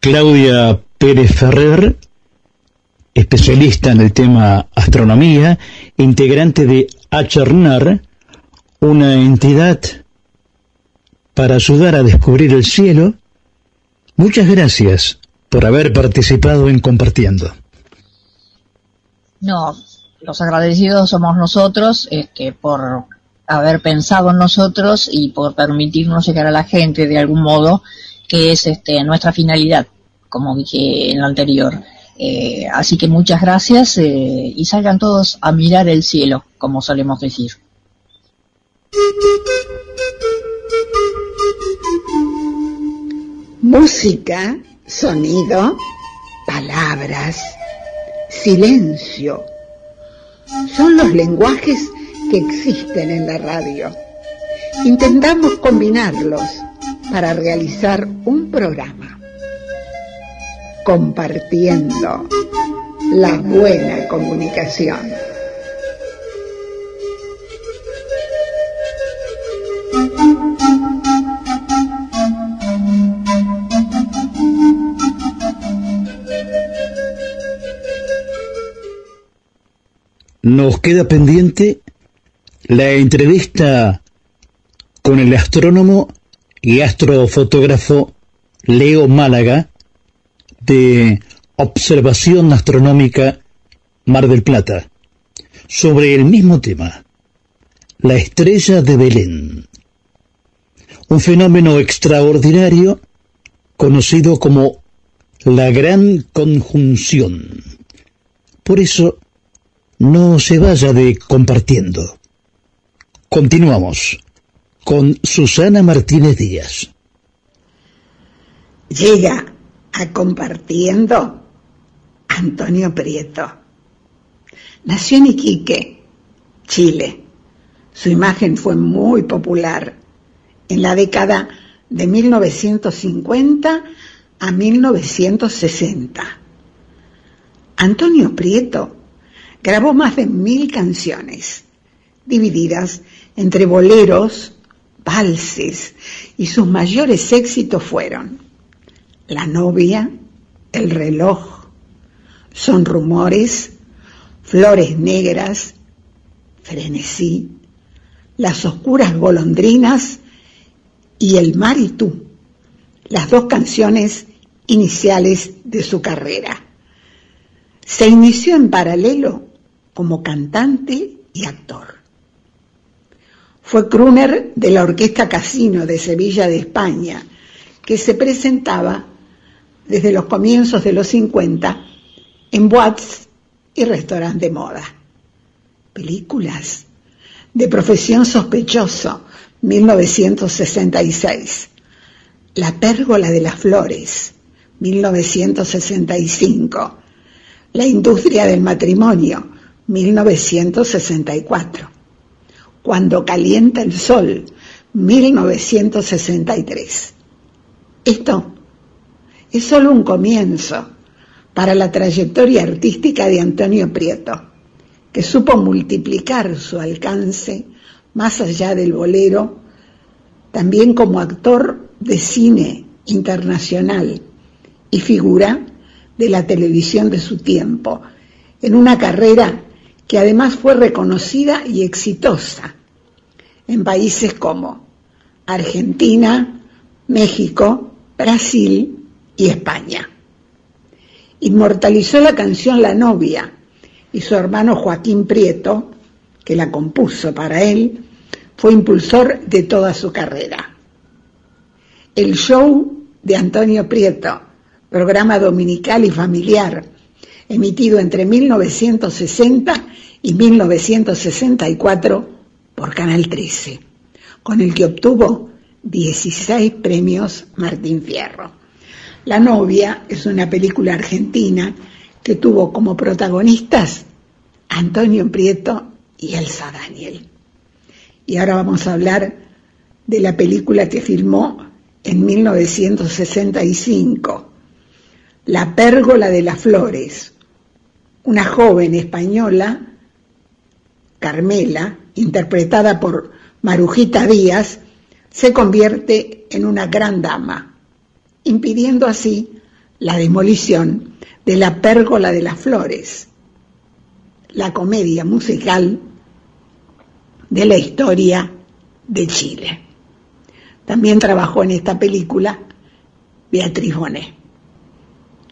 Claudia Pérez Ferrer, especialista en el tema astronomía, integrante de Acharnar, una entidad para ayudar a descubrir el cielo. Muchas gracias por haber participado en compartiendo. No, los agradecidos somos nosotros, que por haber pensado en nosotros y por permitirnos llegar a la gente de algún modo, que es este, nuestra finalidad, como dije en lo anterior. Eh, así que muchas gracias eh, y salgan todos a mirar el cielo, como solemos decir. Música, sonido, palabras, silencio. Son los lenguajes que existen en la radio. Intentamos combinarlos para realizar un programa. Compartiendo la buena comunicación. Nos queda pendiente la entrevista con el astrónomo y astrofotógrafo Leo Málaga de Observación Astronómica Mar del Plata sobre el mismo tema, la estrella de Belén, un fenómeno extraordinario conocido como la gran conjunción. Por eso, no se vaya de compartiendo. Continuamos con Susana Martínez Díaz. Llega a compartiendo Antonio Prieto. Nació en Iquique, Chile. Su imagen fue muy popular en la década de 1950 a 1960. Antonio Prieto grabó más de mil canciones, divididas entre boleros, valses, y sus mayores éxitos fueron La novia, El reloj, Son rumores, Flores negras, Frenesí, Las oscuras golondrinas y El mar y tú, las dos canciones iniciales de su carrera. Se inició en paralelo como cantante y actor. Fue crooner de la Orquesta Casino de Sevilla de España, que se presentaba desde los comienzos de los 50 en boates y restaurantes de moda. Películas de Profesión Sospechoso, 1966. La Pérgola de las Flores, 1965. La Industria del Matrimonio, 1964. Cuando calienta el sol, 1963. Esto es solo un comienzo para la trayectoria artística de Antonio Prieto, que supo multiplicar su alcance más allá del bolero, también como actor de cine internacional y figura de la televisión de su tiempo, en una carrera que además fue reconocida y exitosa en países como Argentina, México, Brasil y España. Inmortalizó la canción La novia y su hermano Joaquín Prieto, que la compuso para él, fue impulsor de toda su carrera. El show de Antonio Prieto, programa dominical y familiar, emitido entre 1960 y 1964 por Canal 13, con el que obtuvo 16 premios Martín Fierro. La novia es una película argentina que tuvo como protagonistas Antonio Prieto y Elsa Daniel. Y ahora vamos a hablar de la película que filmó en 1965, La Pérgola de las Flores, una joven española, Carmela, interpretada por Marujita Díaz, se convierte en una gran dama, impidiendo así la demolición de la Pérgola de las Flores, la comedia musical de la historia de Chile. También trabajó en esta película Beatriz Bonet.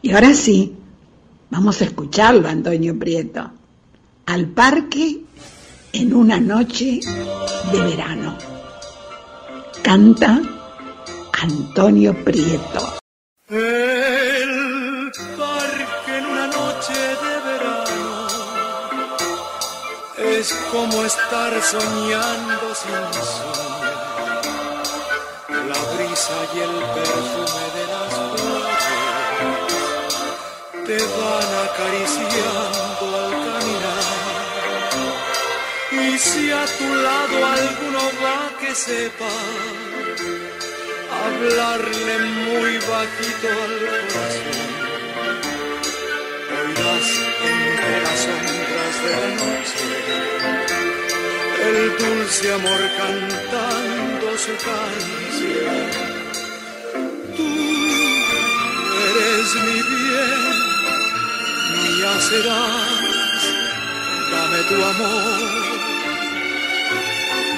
Y ahora sí, Vamos a escucharlo, Antonio Prieto. Al parque en una noche de verano. Canta Antonio Prieto. El parque en una noche de verano es como estar soñando sin sueño. La brisa y el perfume de las flores te van acariciando al caminar. Y si a tu lado alguno va que sepa hablarle muy bajito al corazón, oirás entre las sombras de la noche el dulce amor cantando su canción. Tú eres mi bien mía serás, dame tu amor.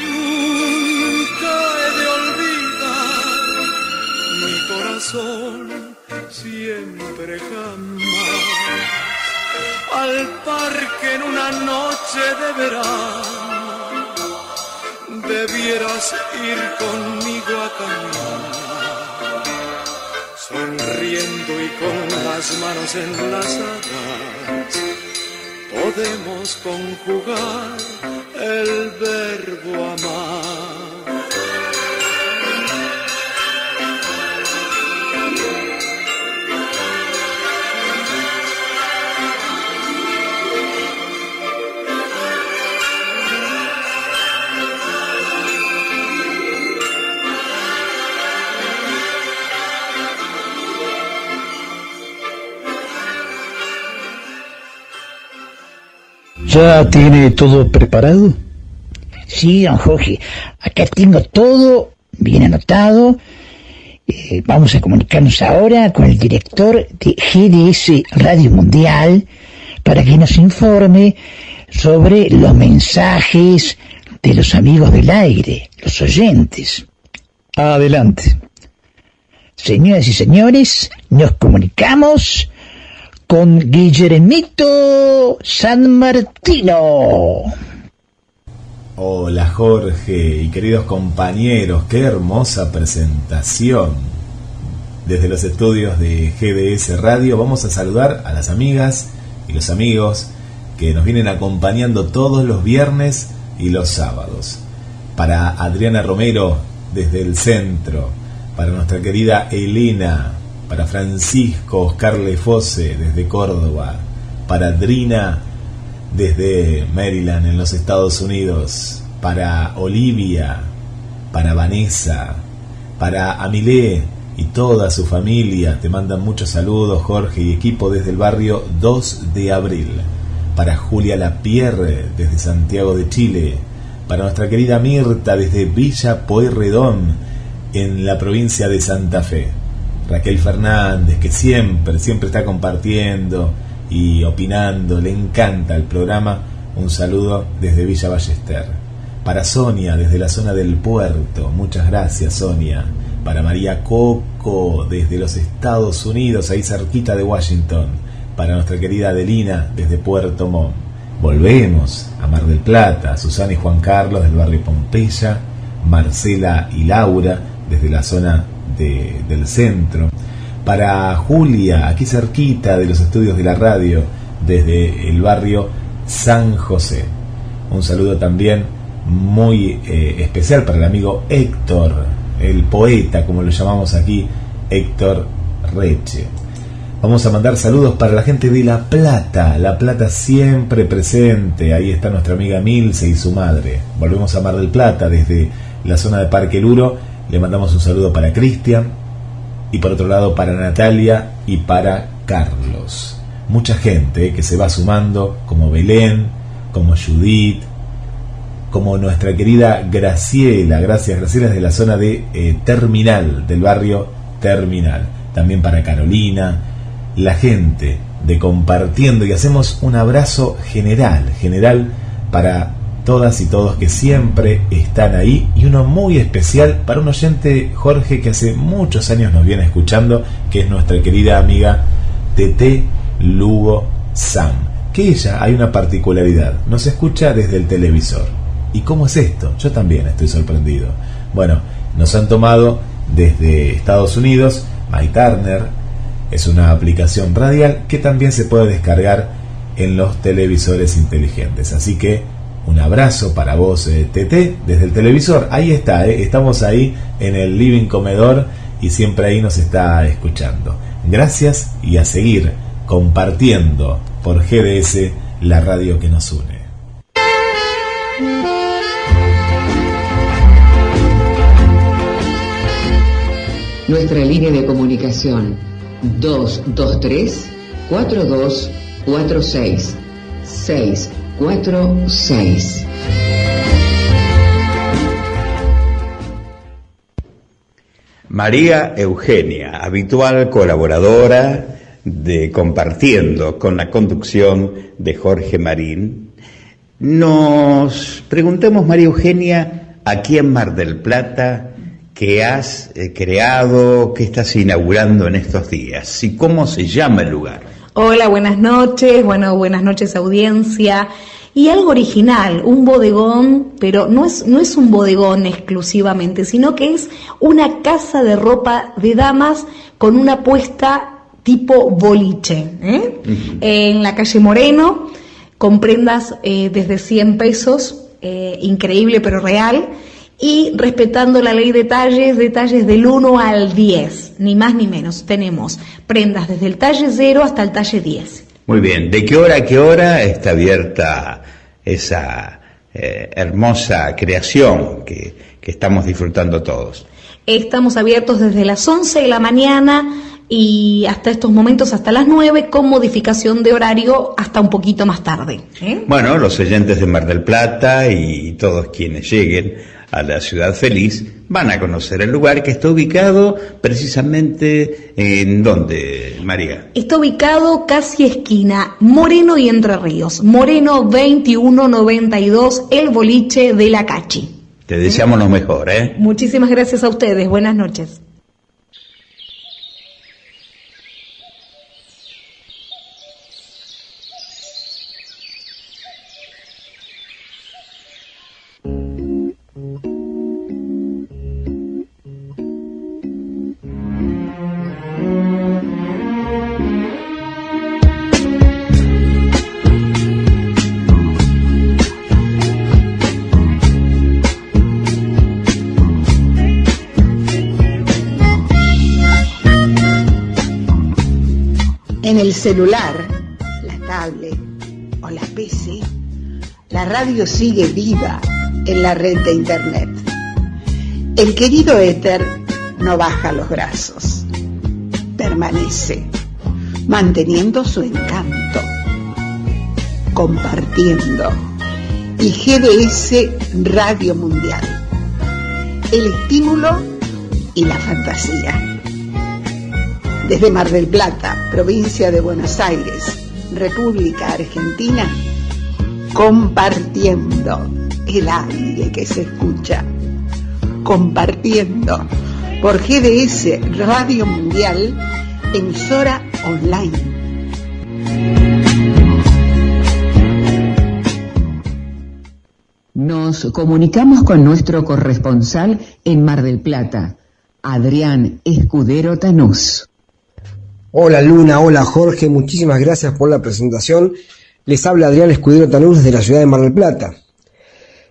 Nunca he de olvidar mi corazón, siempre jamás. Al parque en una noche de verano, debieras ir conmigo a caminar, sonriendo y con las manos enlazadas podemos conjugar el verbo amar. ¿Ya tiene todo preparado? Sí, don Jorge, acá tengo todo bien anotado. Eh, vamos a comunicarnos ahora con el director de GDS Radio Mundial para que nos informe sobre los mensajes de los amigos del aire, los oyentes. Adelante. Señoras y señores, nos comunicamos con Guillermito San Martino. Hola Jorge y queridos compañeros, qué hermosa presentación. Desde los estudios de GDS Radio vamos a saludar a las amigas y los amigos que nos vienen acompañando todos los viernes y los sábados. Para Adriana Romero desde el centro, para nuestra querida Elena, para Francisco Oscar Lefose desde Córdoba, para Drina desde Maryland en los Estados Unidos, para Olivia, para Vanessa, para Amilé y toda su familia. Te mandan muchos saludos, Jorge y equipo desde el barrio 2 de abril. Para Julia Lapierre desde Santiago de Chile. Para nuestra querida Mirta desde Villa Pueyrredón en la provincia de Santa Fe. Raquel Fernández, que siempre, siempre está compartiendo y opinando, le encanta el programa. Un saludo desde Villa Ballester. Para Sonia, desde la zona del puerto, muchas gracias Sonia. Para María Coco, desde los Estados Unidos, ahí cerquita de Washington. Para nuestra querida Adelina, desde Puerto Montt. Volvemos a Mar del Plata, Susana y Juan Carlos del barrio Pompeya, Marcela y Laura desde la zona de, del centro. Para Julia, aquí cerquita de los estudios de la radio, desde el barrio San José. Un saludo también muy eh, especial para el amigo Héctor, el poeta, como lo llamamos aquí, Héctor Reche. Vamos a mandar saludos para la gente de La Plata, La Plata siempre presente, ahí está nuestra amiga Milce y su madre. Volvemos a Mar del Plata desde la zona de Parque Luro, le mandamos un saludo para Cristian y por otro lado para Natalia y para Carlos. Mucha gente eh, que se va sumando, como Belén, como Judith, como nuestra querida Graciela, gracias Graciela es de la zona de eh, Terminal, del barrio Terminal. También para Carolina, la gente de compartiendo y hacemos un abrazo general, general para todas y todos que siempre están ahí y uno muy especial para un oyente Jorge que hace muchos años nos viene escuchando, que es nuestra querida amiga Tete Lugo Sam. Que ella hay una particularidad, nos escucha desde el televisor. ¿Y cómo es esto? Yo también estoy sorprendido. Bueno, nos han tomado desde Estados Unidos, My Turner, es una aplicación radial que también se puede descargar en los televisores inteligentes. Así que un abrazo para vos, eh, TT, desde el televisor. Ahí está, eh, estamos ahí en el living comedor y siempre ahí nos está escuchando. Gracias y a seguir compartiendo por GDS la radio que nos une. Nuestra línea de comunicación 223 4246 646. María Eugenia, habitual colaboradora de Compartiendo con la conducción de Jorge Marín, Nos preguntemos, María Eugenia, aquí en Mar del Plata, ¿qué has eh, creado, qué estás inaugurando en estos días y cómo se llama el lugar? Hola, buenas noches, bueno, buenas noches audiencia. Y algo original, un bodegón, pero no es, no es un bodegón exclusivamente, sino que es una casa de ropa de damas con una puesta tipo boliche, ¿eh? en la calle Moreno, con prendas eh, desde 100 pesos, eh, increíble pero real, y respetando la ley de talles, detalles del 1 al 10, ni más ni menos. Tenemos prendas desde el talle 0 hasta el talle 10. Muy bien, ¿de qué hora a qué hora está abierta esa eh, hermosa creación que, que estamos disfrutando todos? Estamos abiertos desde las 11 de la mañana y hasta estos momentos hasta las 9 con modificación de horario hasta un poquito más tarde. ¿eh? Bueno, los oyentes de Mar del Plata y todos quienes lleguen a la ciudad feliz van a conocer el lugar que está ubicado precisamente en donde, María. Está ubicado casi esquina Moreno y Entre Ríos. Moreno 2192, el boliche de la Cachi. Te deseamos lo mejor, ¿eh? Muchísimas gracias a ustedes. Buenas noches. Celular, la tablet o la PC, la radio sigue viva en la red de Internet. El querido éter no baja los brazos, permanece, manteniendo su encanto, compartiendo. Y GDS Radio Mundial, el estímulo y la fantasía desde Mar del Plata, provincia de Buenos Aires, República Argentina, compartiendo el aire que se escucha, compartiendo por GDS Radio Mundial, emisora online. Nos comunicamos con nuestro corresponsal en Mar del Plata, Adrián Escudero Tanús. Hola Luna, hola Jorge, muchísimas gracias por la presentación. Les habla Adrián Escudero Tanús desde la ciudad de Mar del Plata.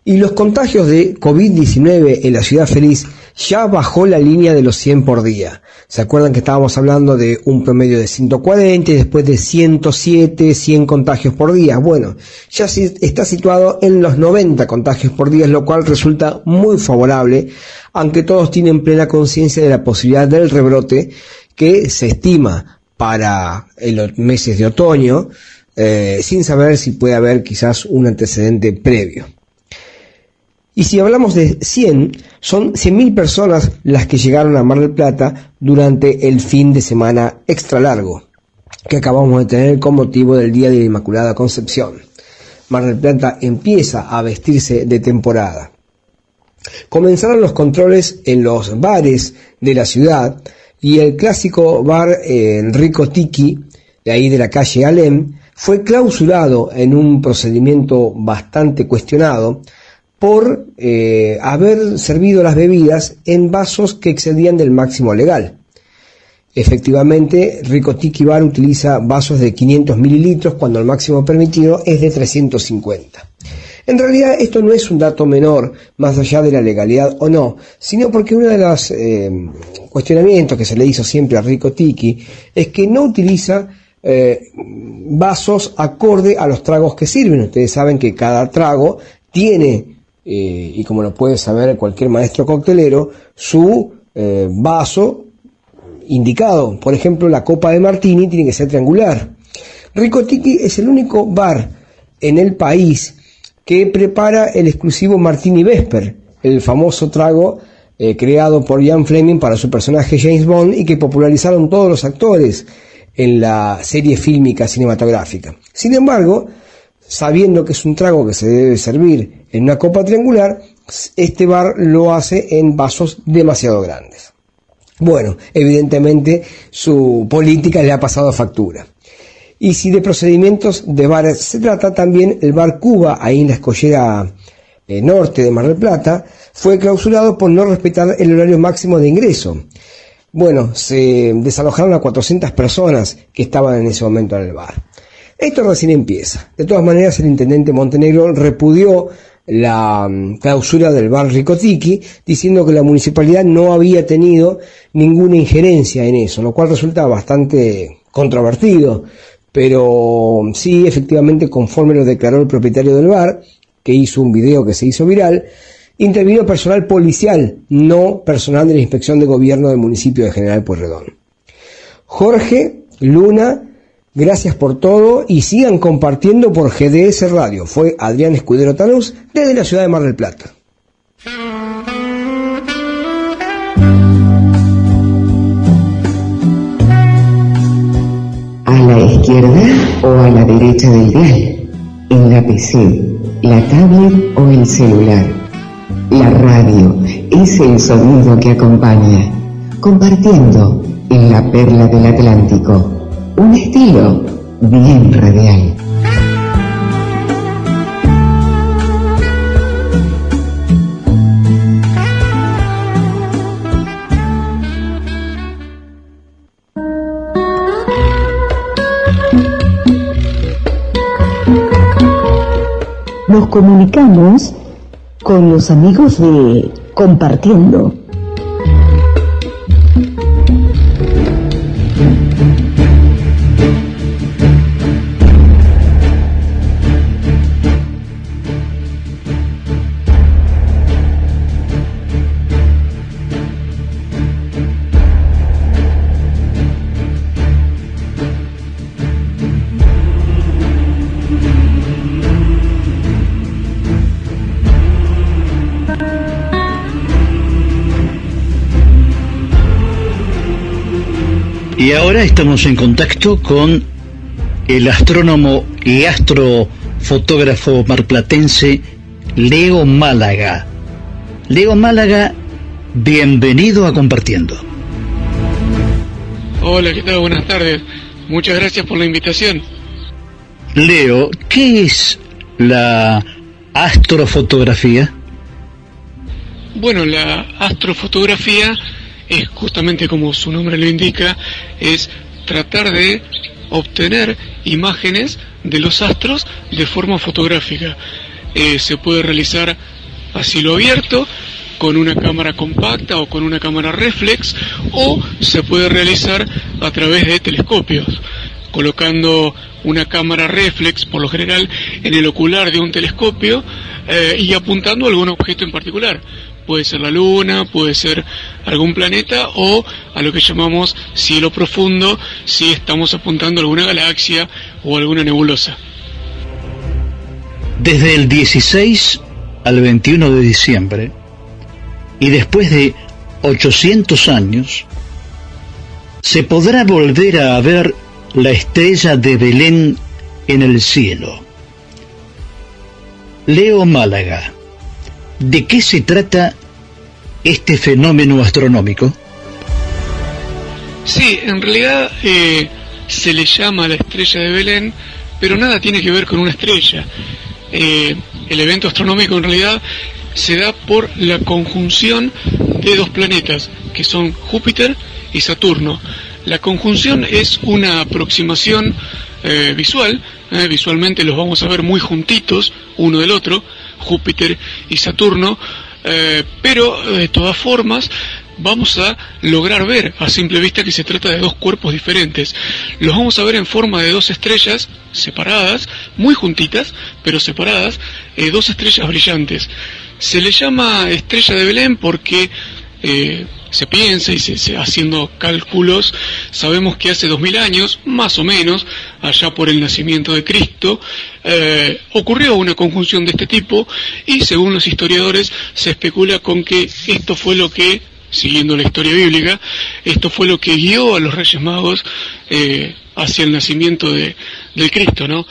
Y los contagios de COVID-19 en la ciudad feliz ya bajó la línea de los 100 por día. ¿Se acuerdan que estábamos hablando de un promedio de 140 y después de 107, 100 contagios por día? Bueno, ya está situado en los 90 contagios por día, lo cual resulta muy favorable, aunque todos tienen plena conciencia de la posibilidad del rebrote que se estima para los meses de otoño, eh, sin saber si puede haber quizás un antecedente previo. Y si hablamos de 100, son 100.000 personas las que llegaron a Mar del Plata durante el fin de semana extra largo que acabamos de tener con motivo del Día de la Inmaculada Concepción. Mar del Plata empieza a vestirse de temporada. Comenzaron los controles en los bares de la ciudad y el clásico bar eh, Rico Tiki, de ahí de la calle Alem, fue clausurado en un procedimiento bastante cuestionado por eh, haber servido las bebidas en vasos que excedían del máximo legal. Efectivamente, Rico Tiki Bar utiliza vasos de 500 mililitros cuando el máximo permitido es de 350. En realidad esto no es un dato menor, más allá de la legalidad o no, sino porque uno de los eh, cuestionamientos que se le hizo siempre a Rico Tiki es que no utiliza eh, vasos acorde a los tragos que sirven. Ustedes saben que cada trago tiene, eh, y como lo puede saber cualquier maestro coctelero, su vaso indicado. Por ejemplo, la copa de martini tiene que ser triangular. Rico Tiki es el único bar en el país que prepara el exclusivo Martini Vesper, el famoso trago eh, creado por Ian Fleming para su personaje James Bond y que popularizaron todos los actores en la serie fílmica cinematográfica. Sin embargo, sabiendo que es un trago que se debe servir en una copa triangular, este bar lo hace en vasos demasiado grandes. Bueno, evidentemente su política le ha pasado factura. Y si de procedimientos de bares se trata, también el bar Cuba, ahí en la escollera eh, norte de Mar del Plata, fue clausurado por no respetar el horario máximo de ingreso. Bueno, se desalojaron a 400 personas que estaban en ese momento en el bar. Esto recién empieza. De todas maneras, el intendente Montenegro repudió la mm, clausura del bar Ricotiki, diciendo que la municipalidad no había tenido ninguna injerencia en eso, lo cual resulta bastante controvertido, pero sí, efectivamente, conforme lo declaró el propietario del bar, que hizo un video que se hizo viral, intervino personal policial, no personal de la Inspección de Gobierno del municipio de General Pueyrredón. Jorge Luna, gracias por todo y sigan compartiendo por GDS Radio. Fue Adrián Escudero Tanús desde la ciudad de Mar del Plata. Izquierda o a la derecha del dial? ¿En la PC, la tablet o el celular? La radio es el sonido que acompaña, compartiendo en la perla del Atlántico un estilo bien radial. Comunicamos con los amigos de Compartiendo. Ahora estamos en contacto con el astrónomo y astrofotógrafo marplatense Leo Málaga. Leo Málaga, bienvenido a Compartiendo. Hola, ¿qué tal? Buenas tardes. Muchas gracias por la invitación. Leo, ¿qué es la astrofotografía? Bueno, la astrofotografía es justamente como su nombre lo indica, es tratar de obtener imágenes de los astros de forma fotográfica. Eh, se puede realizar a cielo abierto, con una cámara compacta o con una cámara reflex, o se puede realizar a través de telescopios, colocando una cámara reflex, por lo general, en el ocular de un telescopio eh, y apuntando a algún objeto en particular puede ser la Luna, puede ser algún planeta o a lo que llamamos cielo profundo si estamos apuntando a alguna galaxia o alguna nebulosa. Desde el 16 al 21 de diciembre y después de 800 años, se podrá volver a ver la estrella de Belén en el cielo. Leo Málaga ¿De qué se trata este fenómeno astronómico? Sí, en realidad eh, se le llama la estrella de Belén, pero nada tiene que ver con una estrella. Eh, el evento astronómico en realidad se da por la conjunción de dos planetas, que son Júpiter y Saturno. La conjunción es una aproximación eh, visual, visualmente los vamos a ver muy juntitos uno del otro, Júpiter y Saturno, eh, pero de todas formas vamos a lograr ver a simple vista que se trata de dos cuerpos diferentes. Los vamos a ver en forma de dos estrellas separadas, muy juntitas, pero separadas, eh, dos estrellas brillantes. Se le llama estrella de Belén porque eh, se piensa y se, haciendo cálculos, sabemos que hace dos mil años, más o menos, allá por el nacimiento de Cristo, eh, ocurrió una conjunción de este tipo y según los historiadores se especula con que esto fue lo que, siguiendo la historia bíblica, esto fue lo que guió a los Reyes Magos eh, hacia el nacimiento de, del Cristo, ¿no?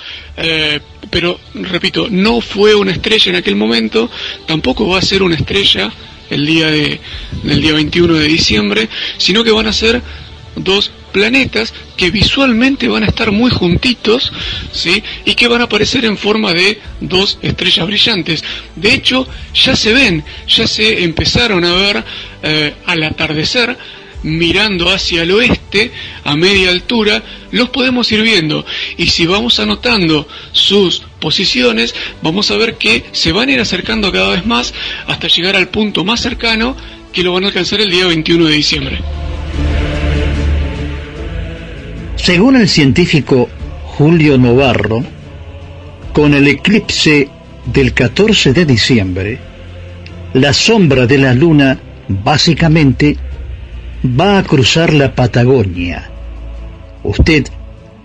Pero, repito, no fue una estrella en aquel momento, tampoco va a ser una estrella el día de, del día 21 de diciembre, sino que van a ser dos planetas que visualmente van a estar muy juntitos, ¿sí? Y que van a aparecer en forma de dos estrellas brillantes. De hecho, ya se ven, ya se empezaron a ver eh, al atardecer, mirando hacia el oeste a media altura, los podemos ir viendo. Y si vamos anotando sus posiciones, vamos a ver que se van a ir acercando cada vez más hasta llegar al punto más cercano que lo van a alcanzar el día 21 de diciembre. Según el científico Julio Novarro, con el eclipse del 14 de diciembre, la sombra de la luna básicamente va a cruzar la Patagonia. ¿Usted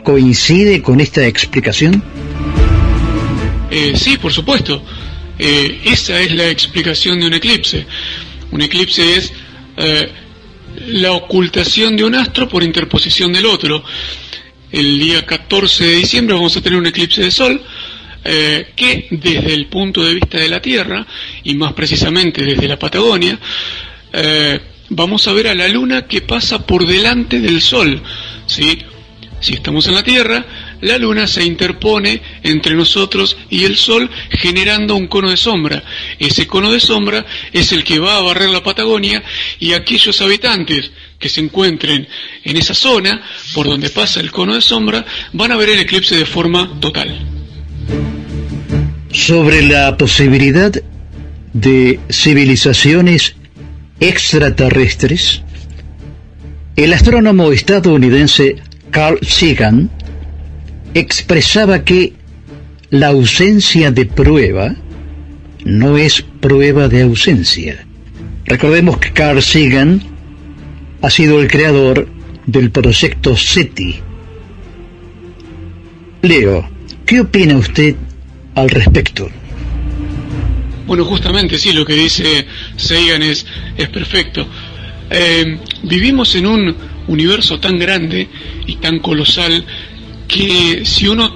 coincide con esta explicación? Eh, sí, por supuesto. Eh, esa es la explicación de un eclipse. Un eclipse es eh, la ocultación de un astro por interposición del otro. El día 14 de diciembre vamos a tener un eclipse de sol que desde el punto de vista de la Tierra, y más precisamente desde la Patagonia, vamos a ver a la luna que pasa por delante del sol. ¿sí? Si estamos en la Tierra, la luna se interpone entre nosotros y el sol generando un cono de sombra. Ese cono de sombra es el que va a barrer la Patagonia y aquellos habitantes que se encuentren en esa zona por donde pasa el cono de sombra van a ver el eclipse de forma total. Sobre la posibilidad de civilizaciones extraterrestres, el astrónomo estadounidense Carl Sagan expresaba que la ausencia de prueba no es prueba de ausencia. Recordemos que Carl Sagan ha sido el creador del proyecto SETI. Leo, ¿qué opina usted al respecto? Bueno, justamente sí, lo que dice Sagan es, es perfecto. Eh, vivimos en un universo tan grande y tan colosal que si uno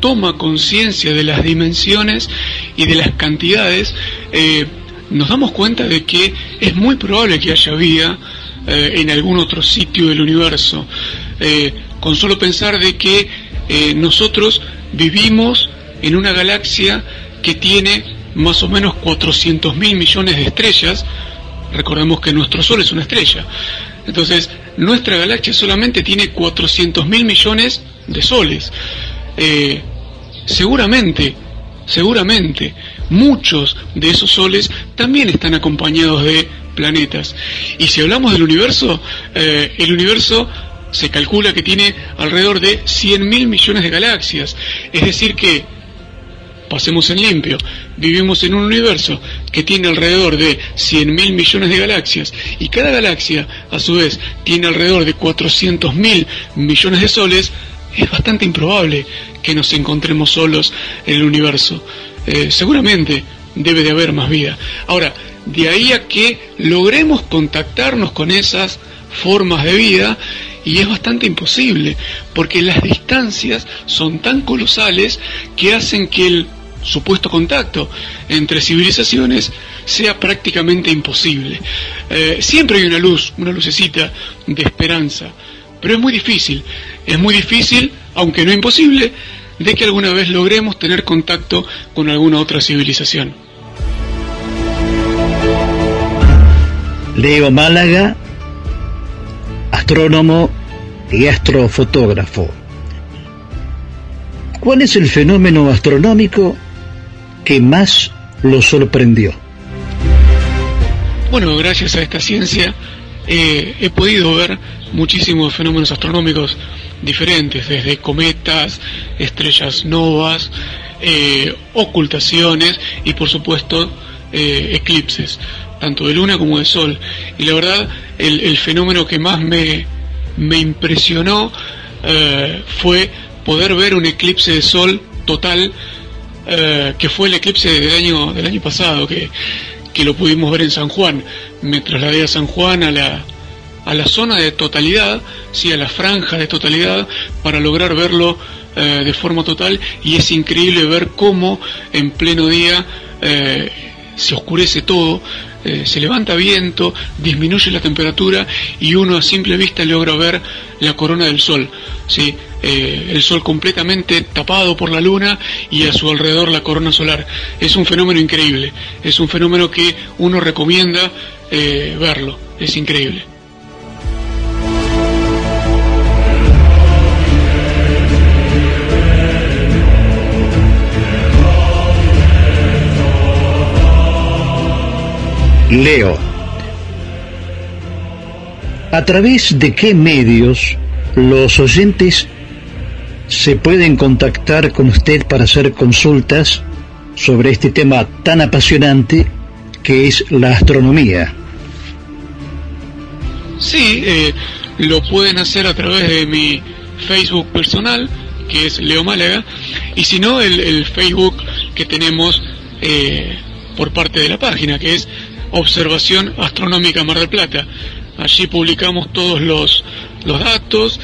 toma conciencia de las dimensiones y de las cantidades, eh, nos damos cuenta de que es muy probable que haya vida eh, en algún otro sitio del universo. Con solo pensar de que nosotros vivimos en una galaxia que tiene más o menos 400 mil millones de estrellas, recordemos que nuestro Sol es una estrella. Entonces, nuestra galaxia solamente tiene 400 mil millones de soles. Eh, seguramente, seguramente, muchos de esos soles también están acompañados de planetas. Y si hablamos del universo, eh, el universo se calcula que tiene alrededor de 100 mil millones de galaxias. Es decir que pasemos en limpio, vivimos en un universo que tiene alrededor de 100 mil millones de galaxias y cada galaxia a su vez tiene alrededor de 400 mil millones de soles, es bastante improbable que nos encontremos solos en el universo. Eh, seguramente debe de haber más vida. Ahora, de ahí a que logremos contactarnos con esas formas de vida, y es bastante imposible, porque las distancias son tan colosales que hacen que el supuesto contacto entre civilizaciones sea prácticamente imposible. Eh, siempre hay una luz, una lucecita de esperanza, pero es muy difícil, es muy difícil, aunque no imposible, de que alguna vez logremos tener contacto con alguna otra civilización. Leo Málaga, astrónomo y astrofotógrafo. ¿Cuál es el fenómeno astronómico que más lo sorprendió? Bueno, gracias a esta ciencia eh, he podido ver muchísimos fenómenos astronómicos diferentes, desde cometas, estrellas novas, eh, ocultaciones y por supuesto eh, eclipses, tanto de luna como de sol. Y la verdad, el, el fenómeno que más me, me impresionó fue poder ver un eclipse de sol total eh, que fue el eclipse del año, del año pasado, que, que, lo pudimos ver en San Juan. Me trasladé a San Juan a la, a la zona de totalidad, sí, a la franja de totalidad, para lograr verlo eh, de forma total y es increíble ver cómo en pleno día eh, se oscurece todo, se levanta viento, disminuye la temperatura y uno a simple vista logra ver la corona del sol, ¿sí? El sol completamente tapado por la luna y a su alrededor la corona solar. Es un fenómeno increíble, es un fenómeno que uno recomienda verlo, es increíble. Leo. ¿A través de qué medios los oyentes se pueden contactar con usted para hacer consultas sobre este tema tan apasionante que es la astronomía? Sí, eh, lo pueden hacer a través de mi Facebook personal, que es Leo Málaga, y si no, el, Facebook que tenemos eh, por parte de la página, que es Observación Astronómica Mar del Plata. Allí publicamos todos los, los datos,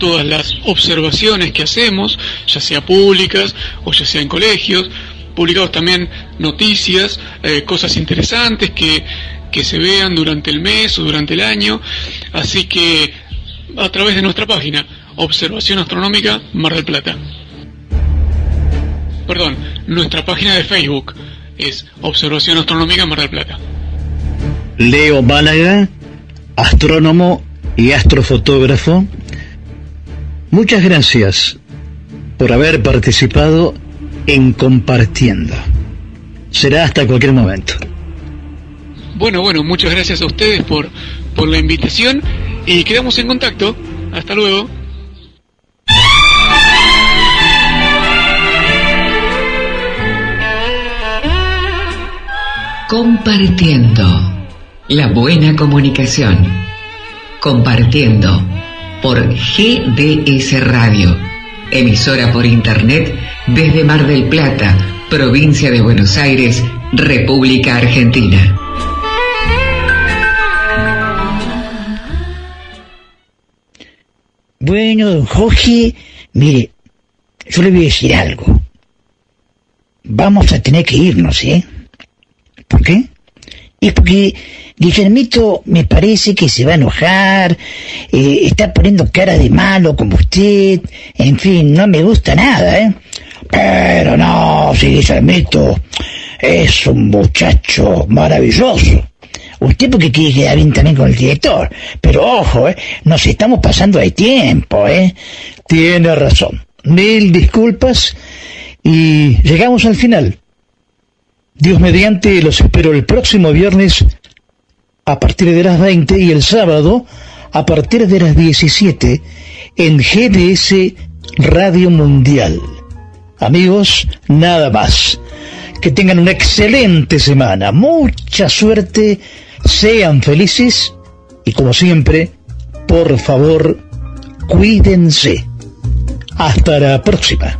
todas las observaciones que hacemos, ya sea públicas o ya sea en colegios. Publicamos también noticias, eh, cosas interesantes que, que se vean durante el mes o durante el año. Así que a través de nuestra página, Observación Astronómica Mar del Plata. Perdón, nuestra página de Facebook es Observación Astronómica Mar del Plata. Leo Málaga, astrónomo y astrofotógrafo. Muchas gracias por haber participado en Compartiendo. Será hasta cualquier momento. Bueno, bueno, muchas gracias a ustedes por, por la invitación y quedamos en contacto. Hasta luego. Compartiendo. La buena comunicación. Compartiendo por GDS Radio, emisora por Internet desde Mar del Plata, provincia de Buenos Aires, República Argentina. Bueno, don Jorge, mire, yo le voy a decir algo. Vamos a tener que irnos, ¿eh? ¿Por qué? Es porque Guillermito me parece que se va a enojar, eh, está poniendo cara de malo como usted, en fin, no me gusta nada, ¿eh? Pero no, si Guillermito es un muchacho maravilloso. Usted porque quiere quedar bien también con el director. Pero ojo, ¿eh? nos estamos pasando de tiempo, ¿eh? Tiene razón. Mil disculpas y llegamos al final. Dios mediante, los espero el próximo viernes a partir de las 20 y el sábado a partir de las 17 en GDS Radio Mundial. Amigos, nada más. Que tengan una excelente semana, mucha suerte, sean felices y como siempre, por favor, cuídense. Hasta la próxima.